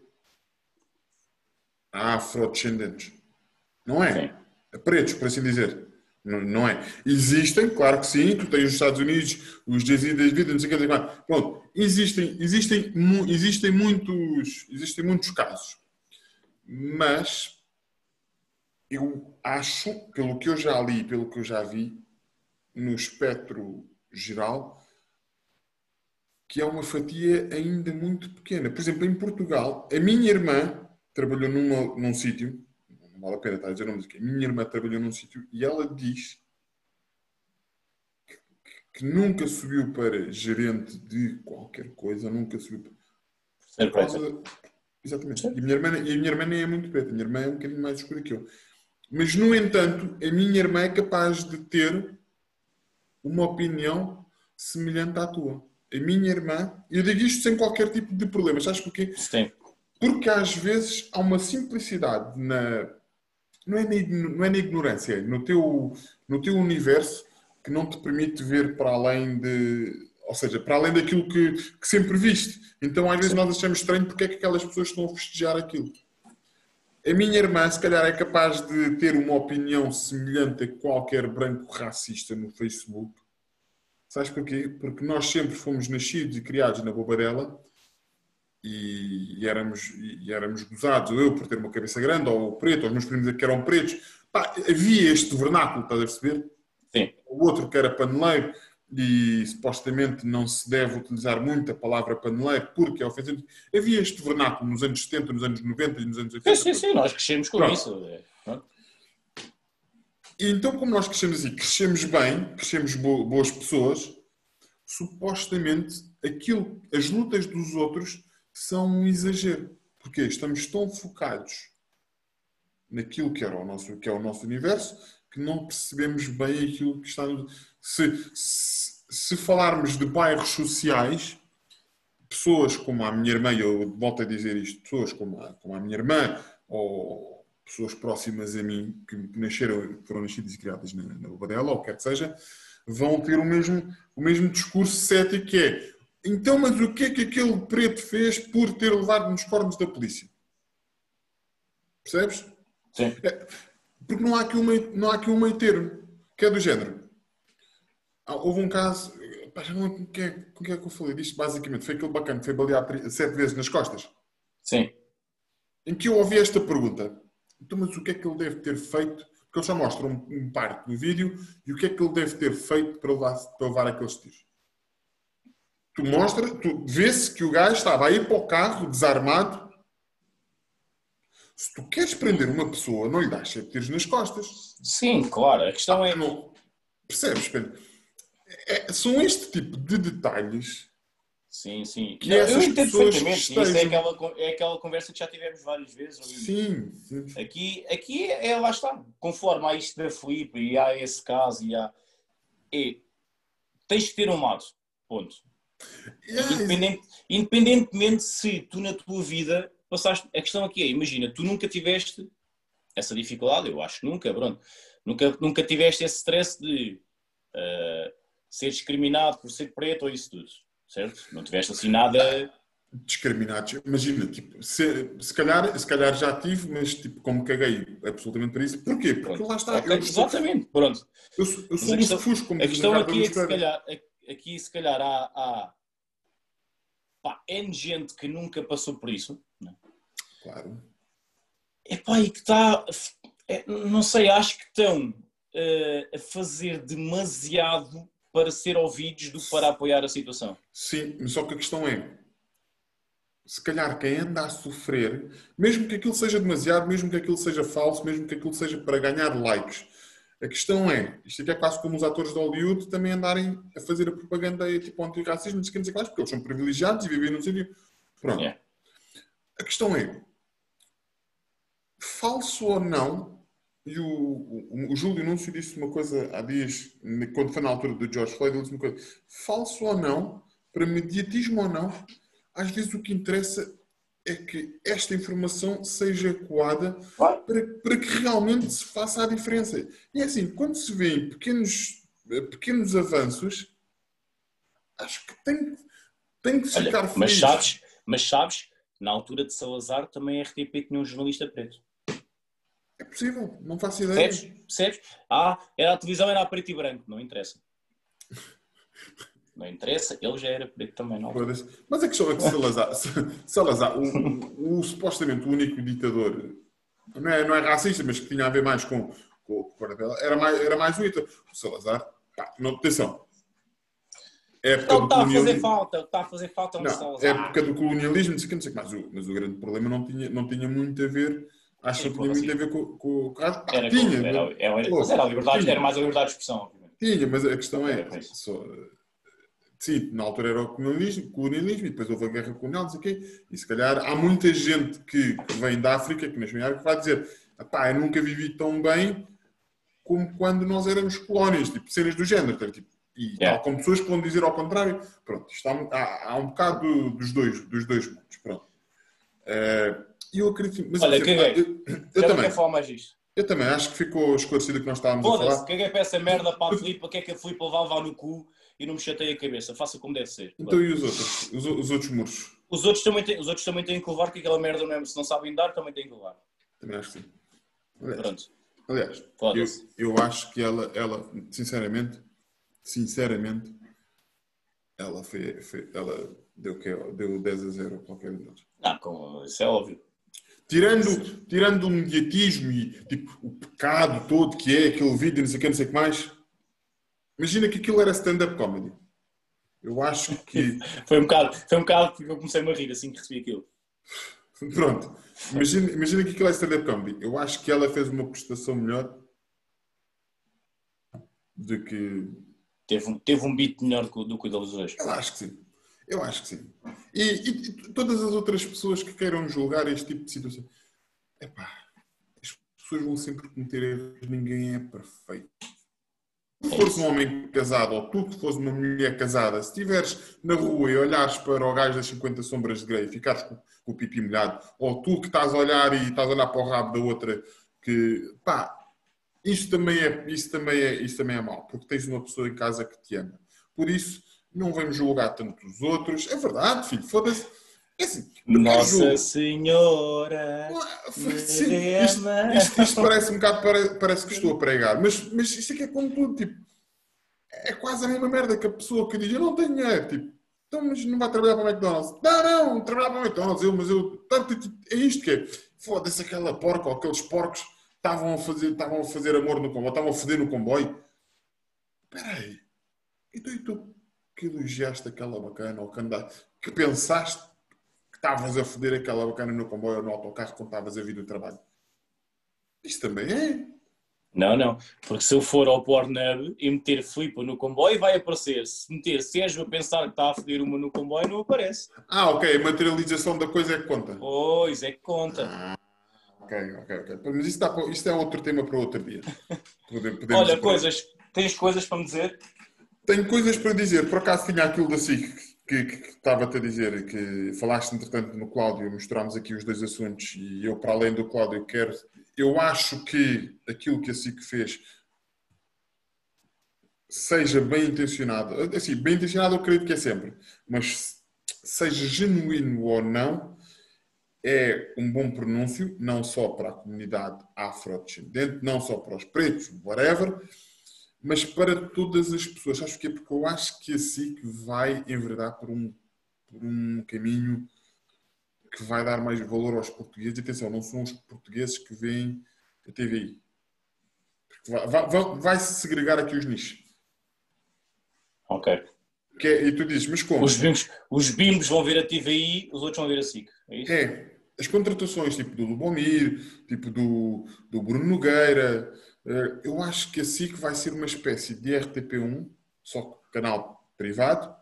a afrodescendentes. Não é? Sim. A pretos, por assim dizer. Não, não é? Existem, claro que sim, tu tens os Estados Unidos, os vida, não sei o que, não sei. Pronto, existem, existem, existem, muitos, existem muitos casos. Mas eu acho, pelo que eu já li, pelo que eu já vi, no espectro geral, que é uma fatia ainda muito pequena. Por exemplo, em Portugal, a minha irmã trabalhou numa, num sítio, não vale a pena estar a dizer o nome aqui, a minha irmã trabalhou num sítio e ela diz que, que nunca subiu para gerente de qualquer coisa, nunca subiu para... Por causa-. Exatamente. E a, minha irmã, e a minha irmã nem é muito preta, a minha irmã é um bocadinho mais escura que eu. Mas, no entanto, a minha irmã é capaz de ter uma opinião semelhante à tua. A minha irmã, e eu digo isto sem qualquer tipo de problema, sabes porquê? Sim. Porque às vezes há uma simplicidade na. Não é na, não é na ignorância, no teu, no teu universo que não te permite ver para além de. Ou seja, para além daquilo que, que sempre viste. Então às vezes nós achamos estranho porque é que aquelas pessoas estão a festejar aquilo. A minha irmã, se calhar, é capaz de ter uma opinião semelhante a qualquer branco racista no Facebook. Sabes porquê? Porque nós sempre fomos nascidos e criados na bobadela e, e éramos, e éramos gozados, ou eu por ter uma cabeça grande, ou o preto, ou os meus primos que eram pretos, Pá, havia este vernáculo, estás a perceber? Sim. O outro que era paneleiro e supostamente não se deve utilizar muito a palavra paneleiro porque é ofensivo. Havia este vernáculo nos anos 70, nos anos 90 e nos anos 80. Sim, sim, sim, nós crescemos com Pronto. isso. é, pronto. E então, como nós crescemos e crescemos bem, crescemos bo- boas pessoas, supostamente aquilo, as lutas dos outros são um exagero. Porque estamos tão focados naquilo que, era o nosso, que é o nosso universo que não percebemos bem aquilo que está. no- Se, se, se falarmos de bairros sociais, pessoas como a minha irmã, eu volto a dizer isto, pessoas como a, como a minha irmã ou pessoas próximas a mim que nasceram, foram nascidas e criadas na, na Bobadela, ou o que quer que seja, vão ter o mesmo, o mesmo discurso cético que é então, mas o que é que aquele preto fez por ter levado nos cornos da polícia? Percebes? Sim. Porque não há aqui um meio, não há aqui um meio termo, que é do género. Ah, houve um caso, pá, já não lembro com que, é, com que é que eu falei disto, basicamente, foi aquele bacana que foi baleado sete vezes nas costas, Sim. em que eu ouvi esta pergunta. Então, mas o que é que ele deve ter feito? Porque eles só mostram um, um parte do vídeo e o que é que ele deve ter feito para levar, para levar aqueles tiros. Tu mostra, tu vê-se que o gajo estava a ir para o carro desarmado. Se tu queres prender uma pessoa, não lhe dás sete tiros nas costas. Sim, claro. A questão é. Não. Percebes, Pedro? É- são este tipo de detalhes. Sim, sim. Que Não, eu entendo perfeitamente. Isso é aquela, é aquela conversa que já tivemos várias vezes. Sim, sim. Aqui, aqui é, lá está. Conforme há isto da Filipe e há esse caso e há. É, tens que ter um lado. Ponto. Yeah, Independente, independentemente se tu na tua vida passaste. A questão aqui é: imagina, tu nunca tiveste essa dificuldade, eu acho que nunca, pronto. Nunca, nunca tiveste esse stress de ah, ser discriminado por ser preto ou isso tudo, certo? Não tiveste assim nada. discriminados. Imagina, tipo, se, se, calhar, se calhar já tive, mas tipo, como caguei absolutamente para isso. Porquê? Porque Pronto. lá está. Ok, eu, exatamente, pronto. eu, eu sou a um questão- fusco, como A questão aqui é que se calhar, aqui se calhar há, há pá, N gente que nunca passou por isso, né? Claro. Epá, e que está, é, não sei, acho que estão eh, a fazer demasiado para ser ouvidos do que para apoiar a situação. Sim, mas só que a questão é, se calhar quem anda a sofrer, mesmo que aquilo seja demasiado, mesmo que aquilo seja falso, mesmo que aquilo seja para ganhar likes, a questão é, isto aqui é quase como os atores de Hollywood também andarem a fazer a propaganda tipo anti-racismo, não sei porque eles são privilegiados e vivem num sítio. Pronto. Yeah. A questão é, falso ou não, e o, o, o Júlio Núncio disse uma coisa há dias, quando foi na altura do George Floyd, ele disse uma coisa, falso ou não, para mediatismo ou não, às vezes o que interessa é que esta informação seja coada para, para que realmente se faça a diferença. E é assim, quando se vê pequenos, pequenos avanços, acho que tem, tem que ficar feliz. mas sabes, mas sabes, na altura de Salazar também a RTP tinha um jornalista preto. É possível, não faço ideia. Percebes? Percebes? Ah, era a televisão era a preto e branco, não interessa. Não interessa, ele já era preto também, não. Mas a questão é que Salazar, Salazar o, o- o supostamente o único ditador, não é, não é racista, mas que tinha a ver mais com, com, com era mais, era mais o Hitler. O Salazar, pá, não, atenção. Época do está a fazer falta, está a fazer falta um Não, Salazar. época do colonialismo, não sei o que, não sei o que mais. O- Mas o grande problema não tinha, não tinha muito a ver, acho que Sim, tinha muito a ver com, com, com a Era, tinha, era, era, mas- mas era, a liberdade, Tinha. era mais a liberdade de expressão, obviamente. Tinha, mas a questão é, Era só, sim, na altura era o colonialismo, colonialismo e depois houve a guerra colonial, não sei o quê, e se calhar há muita gente que, que vem da África, que nasceu em África, que vai dizer, pá, eu nunca vivi tão bem como quando nós éramos colónias, tipo, cenas do género, tá? tipo, e Yeah. tal como pessoas que vão dizer ao contrário, pronto, isto há, um- há, um bocado do- dos dois, dos dois mundos, pronto. Eh, E eu acredito, mas Olha, exemplo, caguei. eu, eu também, falar mais disto. eu também acho que ficou esclarecido o que nós estávamos a falar. caguei para essa merda para a Filipe, o que é que a Filipe levar levar no cu e não me chatei a cabeça. Faça como deve ser. Então e os outros? Os, os outros muros? Os outros, também têm, os outros também têm que levar, porque aquela merda não é, se não sabem dar, também têm que levar. Também acho que sim. Aliás, Pronto. aliás eu, eu acho que ela, ela, sinceramente, sinceramente, ela foi, foi- ela deu, que, deu 10 a 0 a qualquer um. Não, com, isso é óbvio. Tirando, tirando o mediatismo e tipo, o pecado todo que é aquele vídeo, não sei o que, não sei o que mais. Imagina que aquilo era stand-up comedy. Eu acho que. *laughs* Foi um bocado, foi um bocado que eu comecei a rir assim que recebi aquilo. *laughs* Pronto. Imagina, imagina que aquilo é stand-up comedy. Eu acho que ela fez uma prestação melhor do que. Teve um, teve um beat melhor do que o- do que o deles dois. Eu acho que sim. Eu acho que sim. E, e todas as outras pessoas que queiram julgar este tipo de situação. Epá, as pessoas vão sempre cometer erros. Ninguém é perfeito. Se fores um homem casado ou tu que fores uma mulher casada, se estiveres na rua e olhares para o gajo das 50 sombras de Grey e ficares com, com o pipi molhado, ou tu que estás a olhar e estás a olhar para o rabo da outra, que pá, isso também é, isso também é, isso também é mau, porque tens uma pessoa em casa que te ama. Por isso, não vamos julgar tanto os outros. É verdade, filho, foda-se. É assim, Nossa julgar. Senhora. *laughs* Sim, isto, isto- isto parece um bocado, pare- parece que estou a pregar, mas, mas isto aqui é como tudo, tipo, é quase a mesma merda que a pessoa que diz, eu não tenho dinheiro, tipo, então, mas não vai trabalhar para o McDonald's? Não, não, trabalhar para o McDonald's, eu, mas eu, tanto, tipo, é isto que é, foda-se aquela porca, ou aqueles porcos estavam a fazer, estavam a fazer amor no comboio, estavam a foder no comboio. Espera aí, então e tu que elogiaste aquela bacana, ou que, que pensaste que estavas a foder aquela bacana no comboio ou no autocarro quando estavas a vir do trabalho. Isto também é. Não, não. Porque se eu for ao Pornhub e meter flipa no comboio, vai aparecer. Se meter Sérgio a pensar que está a foder uma no comboio, não aparece. Ah, ok. A materialização da coisa é que conta. Pois, é que conta. Ok, ok, ok. Mas isso, dá para- isto é outro tema para outro dia. *laughs* Pode- podemos- Olha, coisas. Tens coisas para me dizer? Tenho coisas para dizer. Por acaso tinha aquilo da SIC que, que, que estava-te a dizer, que falaste entretanto no Cláudio, misturámos aqui os dois assuntos e eu, para além do Cláudio, quero. Eu acho que aquilo que a SIC fez seja bem intencionado. Assim, bem intencionado eu acredito que é sempre, mas seja genuíno ou não, é um bom pronúncio, não só para a comunidade afrodescendente, não só para os pretos, whatever, mas para todas as pessoas. Sabes porquê? Porque eu acho que a SIC vai enverdar por um, por um caminho que vai dar mais valor aos portugueses. E atenção, não são os portugueses que veem a TVI. Vai, vai, vai- vai-se segregar aqui os nichos. Ok. Que é- e tu dizes, mas como? Os bimbos, os bimbos vão ver a TVI, os outros vão ver a SIC. É isso? É, as contratações tipo do Lubomir, tipo do, do Bruno Nogueira, eu acho que a SIC vai ser uma espécie de RTP1, só que canal privado,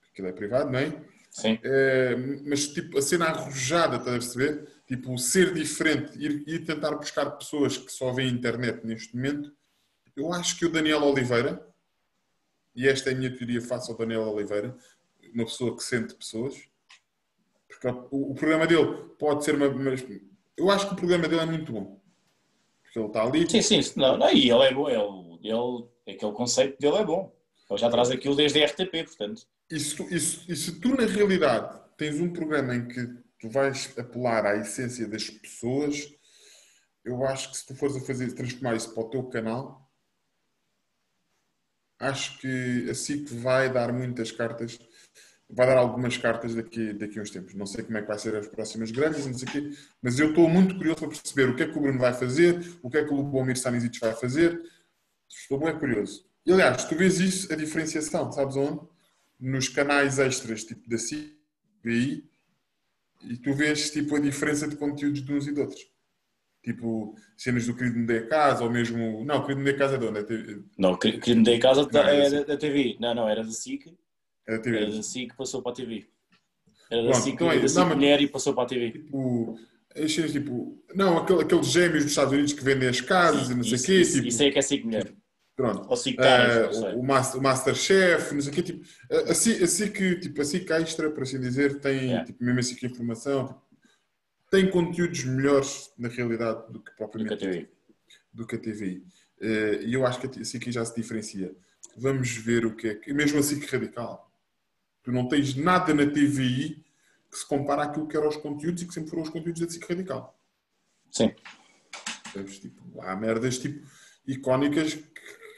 porque aquilo é privado, não é? Sim. Eh, mas tipo a cena arrojada, estás a perceber? Tipo, ser diferente, ir, ir tentar buscar pessoas que só veem internet neste momento. Eu acho que o Daniel Oliveira, e esta é a minha teoria face ao Daniel Oliveira, uma pessoa que sente pessoas, porque o, o programa dele pode ser uma. Mas eu acho que o programa dele é muito bom. Porque ele está ali. Sim, sim. Não, não, e ele é bom. Ele, ele, aquele conceito dele é bom. Ele já traz aquilo desde a RTP, portanto. E se, tu, e se- e se tu, na realidade, tens um programa em que tu vais apelar à essência das pessoas, eu acho que se tu fores a fazer, transformar isso para o teu canal, acho que a SIC vai dar muitas cartas, vai dar algumas cartas daqui, daqui a uns tempos. Não sei como é que vai ser as próximas grandes, não sei o quê, mas eu estou muito curioso para perceber o que é que o Bruno vai fazer, o que é que o Lubomir Stanisic vai fazer. Estou bem curioso. E, aliás, tu vês isso, a diferenciação, sabes onde? Nos canais extras, tipo da CBI, e tu vês tipo, a diferença de conteúdos de uns e de outros. Tipo, cenas do Querido Me Casa, ou mesmo... Não, Querido Me Casa é de onde? É TV Não, que, que me casa Não, é era da, da TV. Não, não, era da SIC. É da TV. Era da SIC passou para a TV. Era da Pronto, SIC, então é da. SIC Não, mas- mulher e passou para a TV. Tipo, cenas tipo... Não, aquele- aqueles gêmeos dos Estados Unidos que vendem as casas e não sei o quê. isso, tipo, isso é que é SIC mulher. Pronto. Ou SIC caras, não sei. o, Master- o Masterchef, não sei o quê, tipo, assim, assim que, tipo, assim que extra, por assim dizer, tem, Yeah. tipo, mesmo assim que informação, tipo, tem conteúdos melhores na realidade do que Do que a propriamente TV. do que a TVI. Eh, E eu acho que a SIC já se diferencia. Vamos ver o que é que. Mesmo a SIC radical. Tu não tens nada na TVI que se compara àquilo que eram os conteúdos e que sempre foram os conteúdos da SIC radical. Sim. Percebes? Tipo, há merdas tipo, icónicas que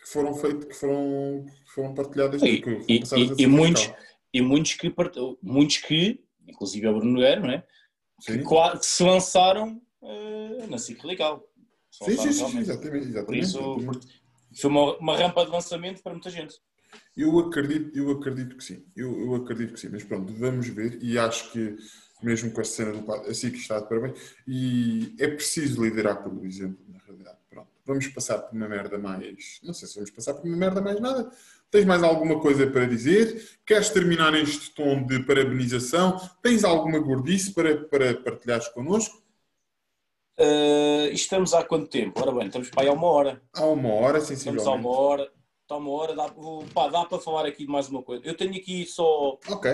foram feitas, que foram, que foram partilhadas. E, e- e- e muitos, radical. e muitos que, muitos que, inclusive a Bruno Nogueira, não é? Que, que se lançaram eh, na SIC. Se sim, sim, sim, realmente. exatamente. Por exatamente, isso, exatamente. foi uma, uma rampa de lançamento para muita gente. Eu acredito, eu acredito que sim. Eu, eu acredito que sim. Mas pronto, vamos ver. E acho que mesmo com a cena do quadro, assim que está de parabéns. E é preciso liderar pelo exemplo, na realidade. Pronto. Vamos passar por uma merda mais. Não sei se vamos passar por uma merda mais nada. Tens mais alguma coisa para dizer? Queres terminar neste tom de parabenização? Tens alguma gordice para, para partilhares connosco? Eh, estamos há quanto tempo? Ora bem, estamos para aí há uma hora. Há uma hora, Estamos há uma hora. Está uma hora. Dá, vou- pá, dá para falar aqui de mais uma coisa. Eu tenho aqui só. Ok.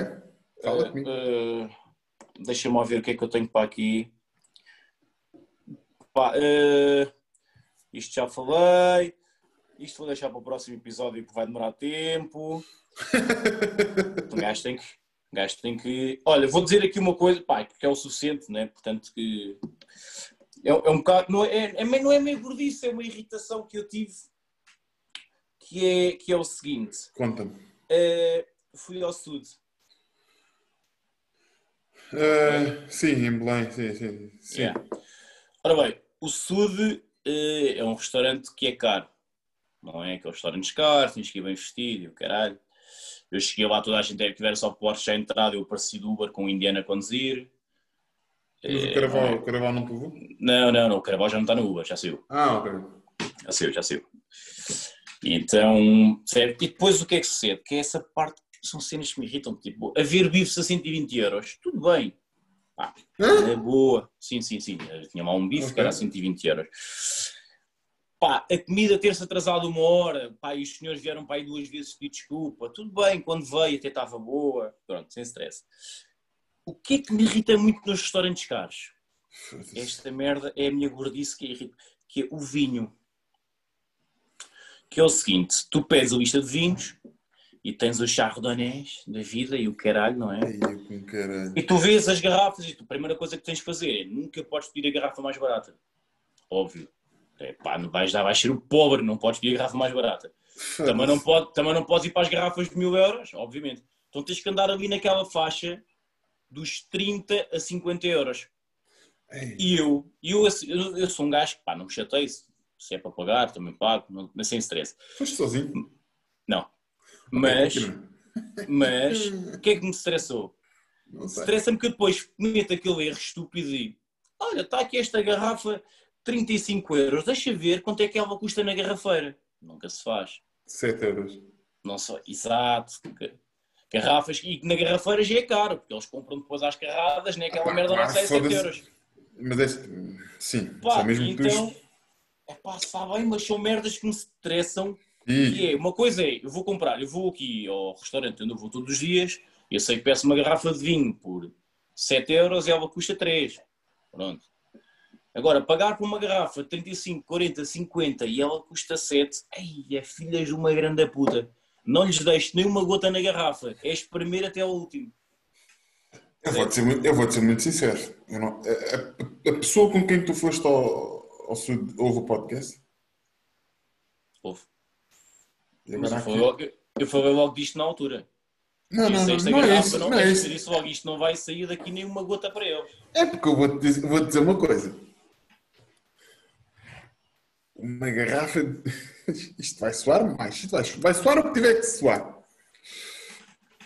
Fala eh, comigo. eh, Deixa-me ver o que é que eu tenho para aqui. Pá, eh, isto já falei. Isto vou deixar para o próximo episódio que vai demorar tempo. *laughs* Um gajo tem que. um gajo tem que. Olha, vou dizer aqui uma coisa, pá, que é o suficiente, né? Portanto, que. É, é um bocado. Não é, é, meio- não é meio gordice, é uma irritação que eu tive. Que é, que é o seguinte. Conta-me. Eh, fui ao Sud. Ah, sim, em Belém, sim, sim. sim. Yeah. Ora bem, o Sud eh, é um restaurante que é caro. Não é aqueles restaurantes caros, tens que ir bem vestido e o caralho. Eu cheguei lá, toda a gente tiver só Porsche à entrada, eu apareci do Uber com o indiano a conduzir. Mas o Carnaval, o Carnaval não te levou? não, não, não, o Carnaval já não está no Uber, já saiu. Ah, ok. Já saiu, já saiu. Então, certo? E depois o que é que sucede? Que é essa parte, são cenas que me irritam, tipo, haver bifes a 120 euros, tudo bem. Hã? é boa. Sim, sim, sim. Eu tinha lá um bife Ok. que era a 120 euros. Pá, a comida ter-se atrasado uma hora, pá, e os senhores vieram para aí duas vezes pedir desculpa. Tudo bem, quando veio até estava boa. Pronto, sem stress. O que é que me irrita muito nos restaurantes caros? *laughs* Esta merda é a minha gordice que irrita, que é o vinho. Que é o seguinte, tu pedes a lista de vinhos e tens os chardonnays da vida e o caralho, não é? Com caralho. E tu vês as garrafas e tu, a primeira coisa que tens de fazer é nunca podes pedir a garrafa mais barata. Óbvio. É, pá, não vais, dar, vais ser o pobre, não podes pedir a garrafa mais barata. Também não, pode, também não podes ir para as garrafas de mil euros, obviamente. Então tens que andar ali naquela faixa dos 30 a 50 euros. E eu, eu, eu, eu sou um gajo que pá, não me chatei se, é para pagar, também pago, não, mas sem stress. Foste sozinho? Não. Mas, mas, o que é que me sei. Estressa-me que eu depois cometo aquele erro estúpido e olha, está aqui esta garrafa, 35 euros, deixa ver quanto é que ela custa na garrafeira. Nunca se faz. 7 euros. Não só, exato. Garrafas, e na garrafeira já é caro, porque eles compram depois às carradas, nem aquela Ah, merda não sai 7 foda-se. euros. Mas este. Sim, Pá, só mesmo que tu. É pá, sabe bem, mas são merdas que me estressam. Ih, E é, uma coisa é, eu vou comprar, eu vou aqui ao restaurante onde eu vou todos os dias, eu sei que peço uma garrafa de vinho por 7 euros e ela custa 3. Pronto. Agora, pagar por uma garrafa 35, 40, 50 e ela custa 7, ai, é filhas de uma grande puta. Não lhes deixo nem uma gota na garrafa, é espremer até ao último. eu vou-te ser, muito- eu vou-te ser muito sincero. Eu não- a, a- a pessoa com quem tu foste ao, ao Sud ouve o podcast? Ouve. Eu aqui- falei, logo, eu falei logo disto na altura. Não, não, Disse, não, não é isso. não, Não é isso. disse logo, isto não vai sair daqui nem uma gota para eles. É porque eu vou-te dizer, vou dizer uma coisa. Uma garrafa. de- *laughs* Isto vai soar mais. Isto vai, vai soar o que tiver que soar.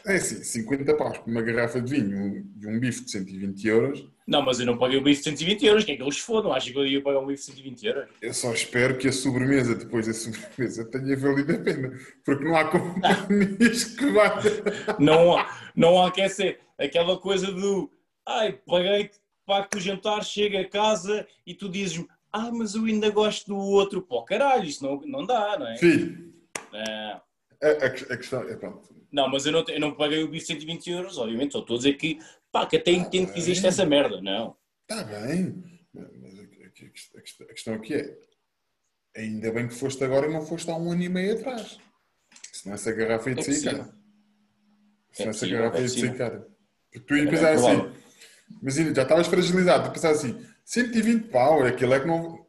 É assim, 50 paus por uma garrafa de vinho e um bife de 120 euros. Não, mas eu não paguei o bife de 120 euros, que é que eles fodam? Acho que eu ia pagar um bife de 120 euros. Eu só espero que a sobremesa, depois da sobremesa, tenha valido a pena. Porque não há companhias que valham. *laughs* Não, há- não há que ser aquela coisa do ai, paguei pago o jantar, chega a casa e tu dizes-me ah, mas eu ainda gosto do outro. Pô, caralho, isso não, não dá, não é? Filho, Não, a, a- a questão é pronto. Não, mas eu não, eu não paguei o de 120 euros, obviamente, só estou a dizer que, pá, que até entendo que existe essa merda, não. Está bem, mas a, questão- aqui é: ainda bem que foste agora e não foste há um ano e meio atrás. Senão essa garrafa ia É de sair possível. cara. Senão É essa garrafa é ia de sair cara. Porque tu ia É pensar assim: imagina, já estavas fragilizado, tu pensar assim: 120 pau, aquilo é que não.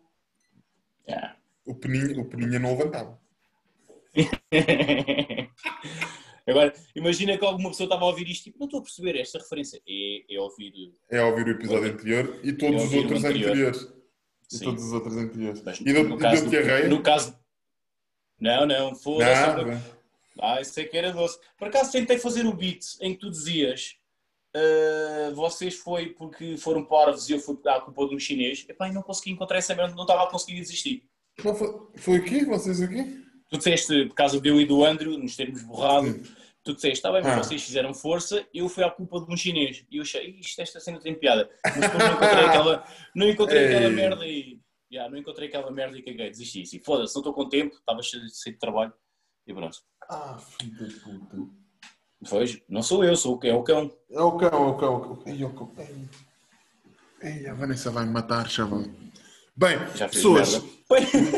O peninha, o peninha não levantava. *laughs* Agora, imagina que alguma pessoa estava a ouvir isto e tipo, não estou a perceber esta referência. É, é ouvir. É ouvir o episódio anterior e todos É os ouvir o outros anterior. anteriores. E Sim. todos os outros anteriores. Mas E deu- no caso deu? No caso. Não, não, foda-se. Ah, isso é que era doce. Por acaso tentei fazer o beat em que tu dizias ah, vocês foi porque foram parvos e eu fui à culpa de um chinês. Epá, não consegui encontrar essa merda, não estava a conseguir desistir. Não foi, foi o quê? Vocês aqui? Tu disseste, por causa deu e do Andrew, nos termos borrado, tu disseste, está bem, mas Ah. vocês fizeram força, eu fui à culpa de um chinês. E eu achei, isto, esta cena tem piada. Mas depois não encontrei aquela, não encontrei aquela Ei. merda e. já, não encontrei aquela merda e caguei, desisti. Assim, foda-se, não estou com tempo, estava cheio de de trabalho. E pronto. Ah, filho da puta. Pois, não sou eu, sou o que é o cão. É o cão, é o cão. é o cão. É o. Ei, a Vanessa vai me matar, chaval. Bem, pessoas,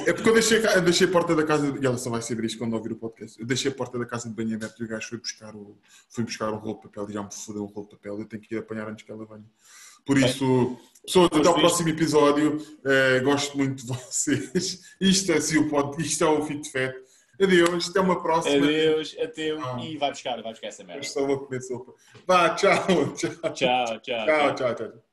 é porque eu deixei, eu deixei a porta da casa, e ela só vai saber isto quando ouvir o podcast. Eu deixei a porta da casa de banho aberta e o gajo foi buscar, o, foi buscar um rolo de papel e já me fodeu um rolo de papel. Eu tenho que ir apanhar antes que ela venha. Por isso, pessoas, até ao próximo episódio. Eh, gosto muito de vocês. *laughs* Isto é, assim, o pod, isto é o Fit Fat. Adeus, até uma próxima. Adeus, até Ah. e vai buscar, vai buscar essa Eu merda. só vou comer sopa. Vá, *laughs* tchau, tchau. Tchau, tchau. Tchau, tchau, tchau.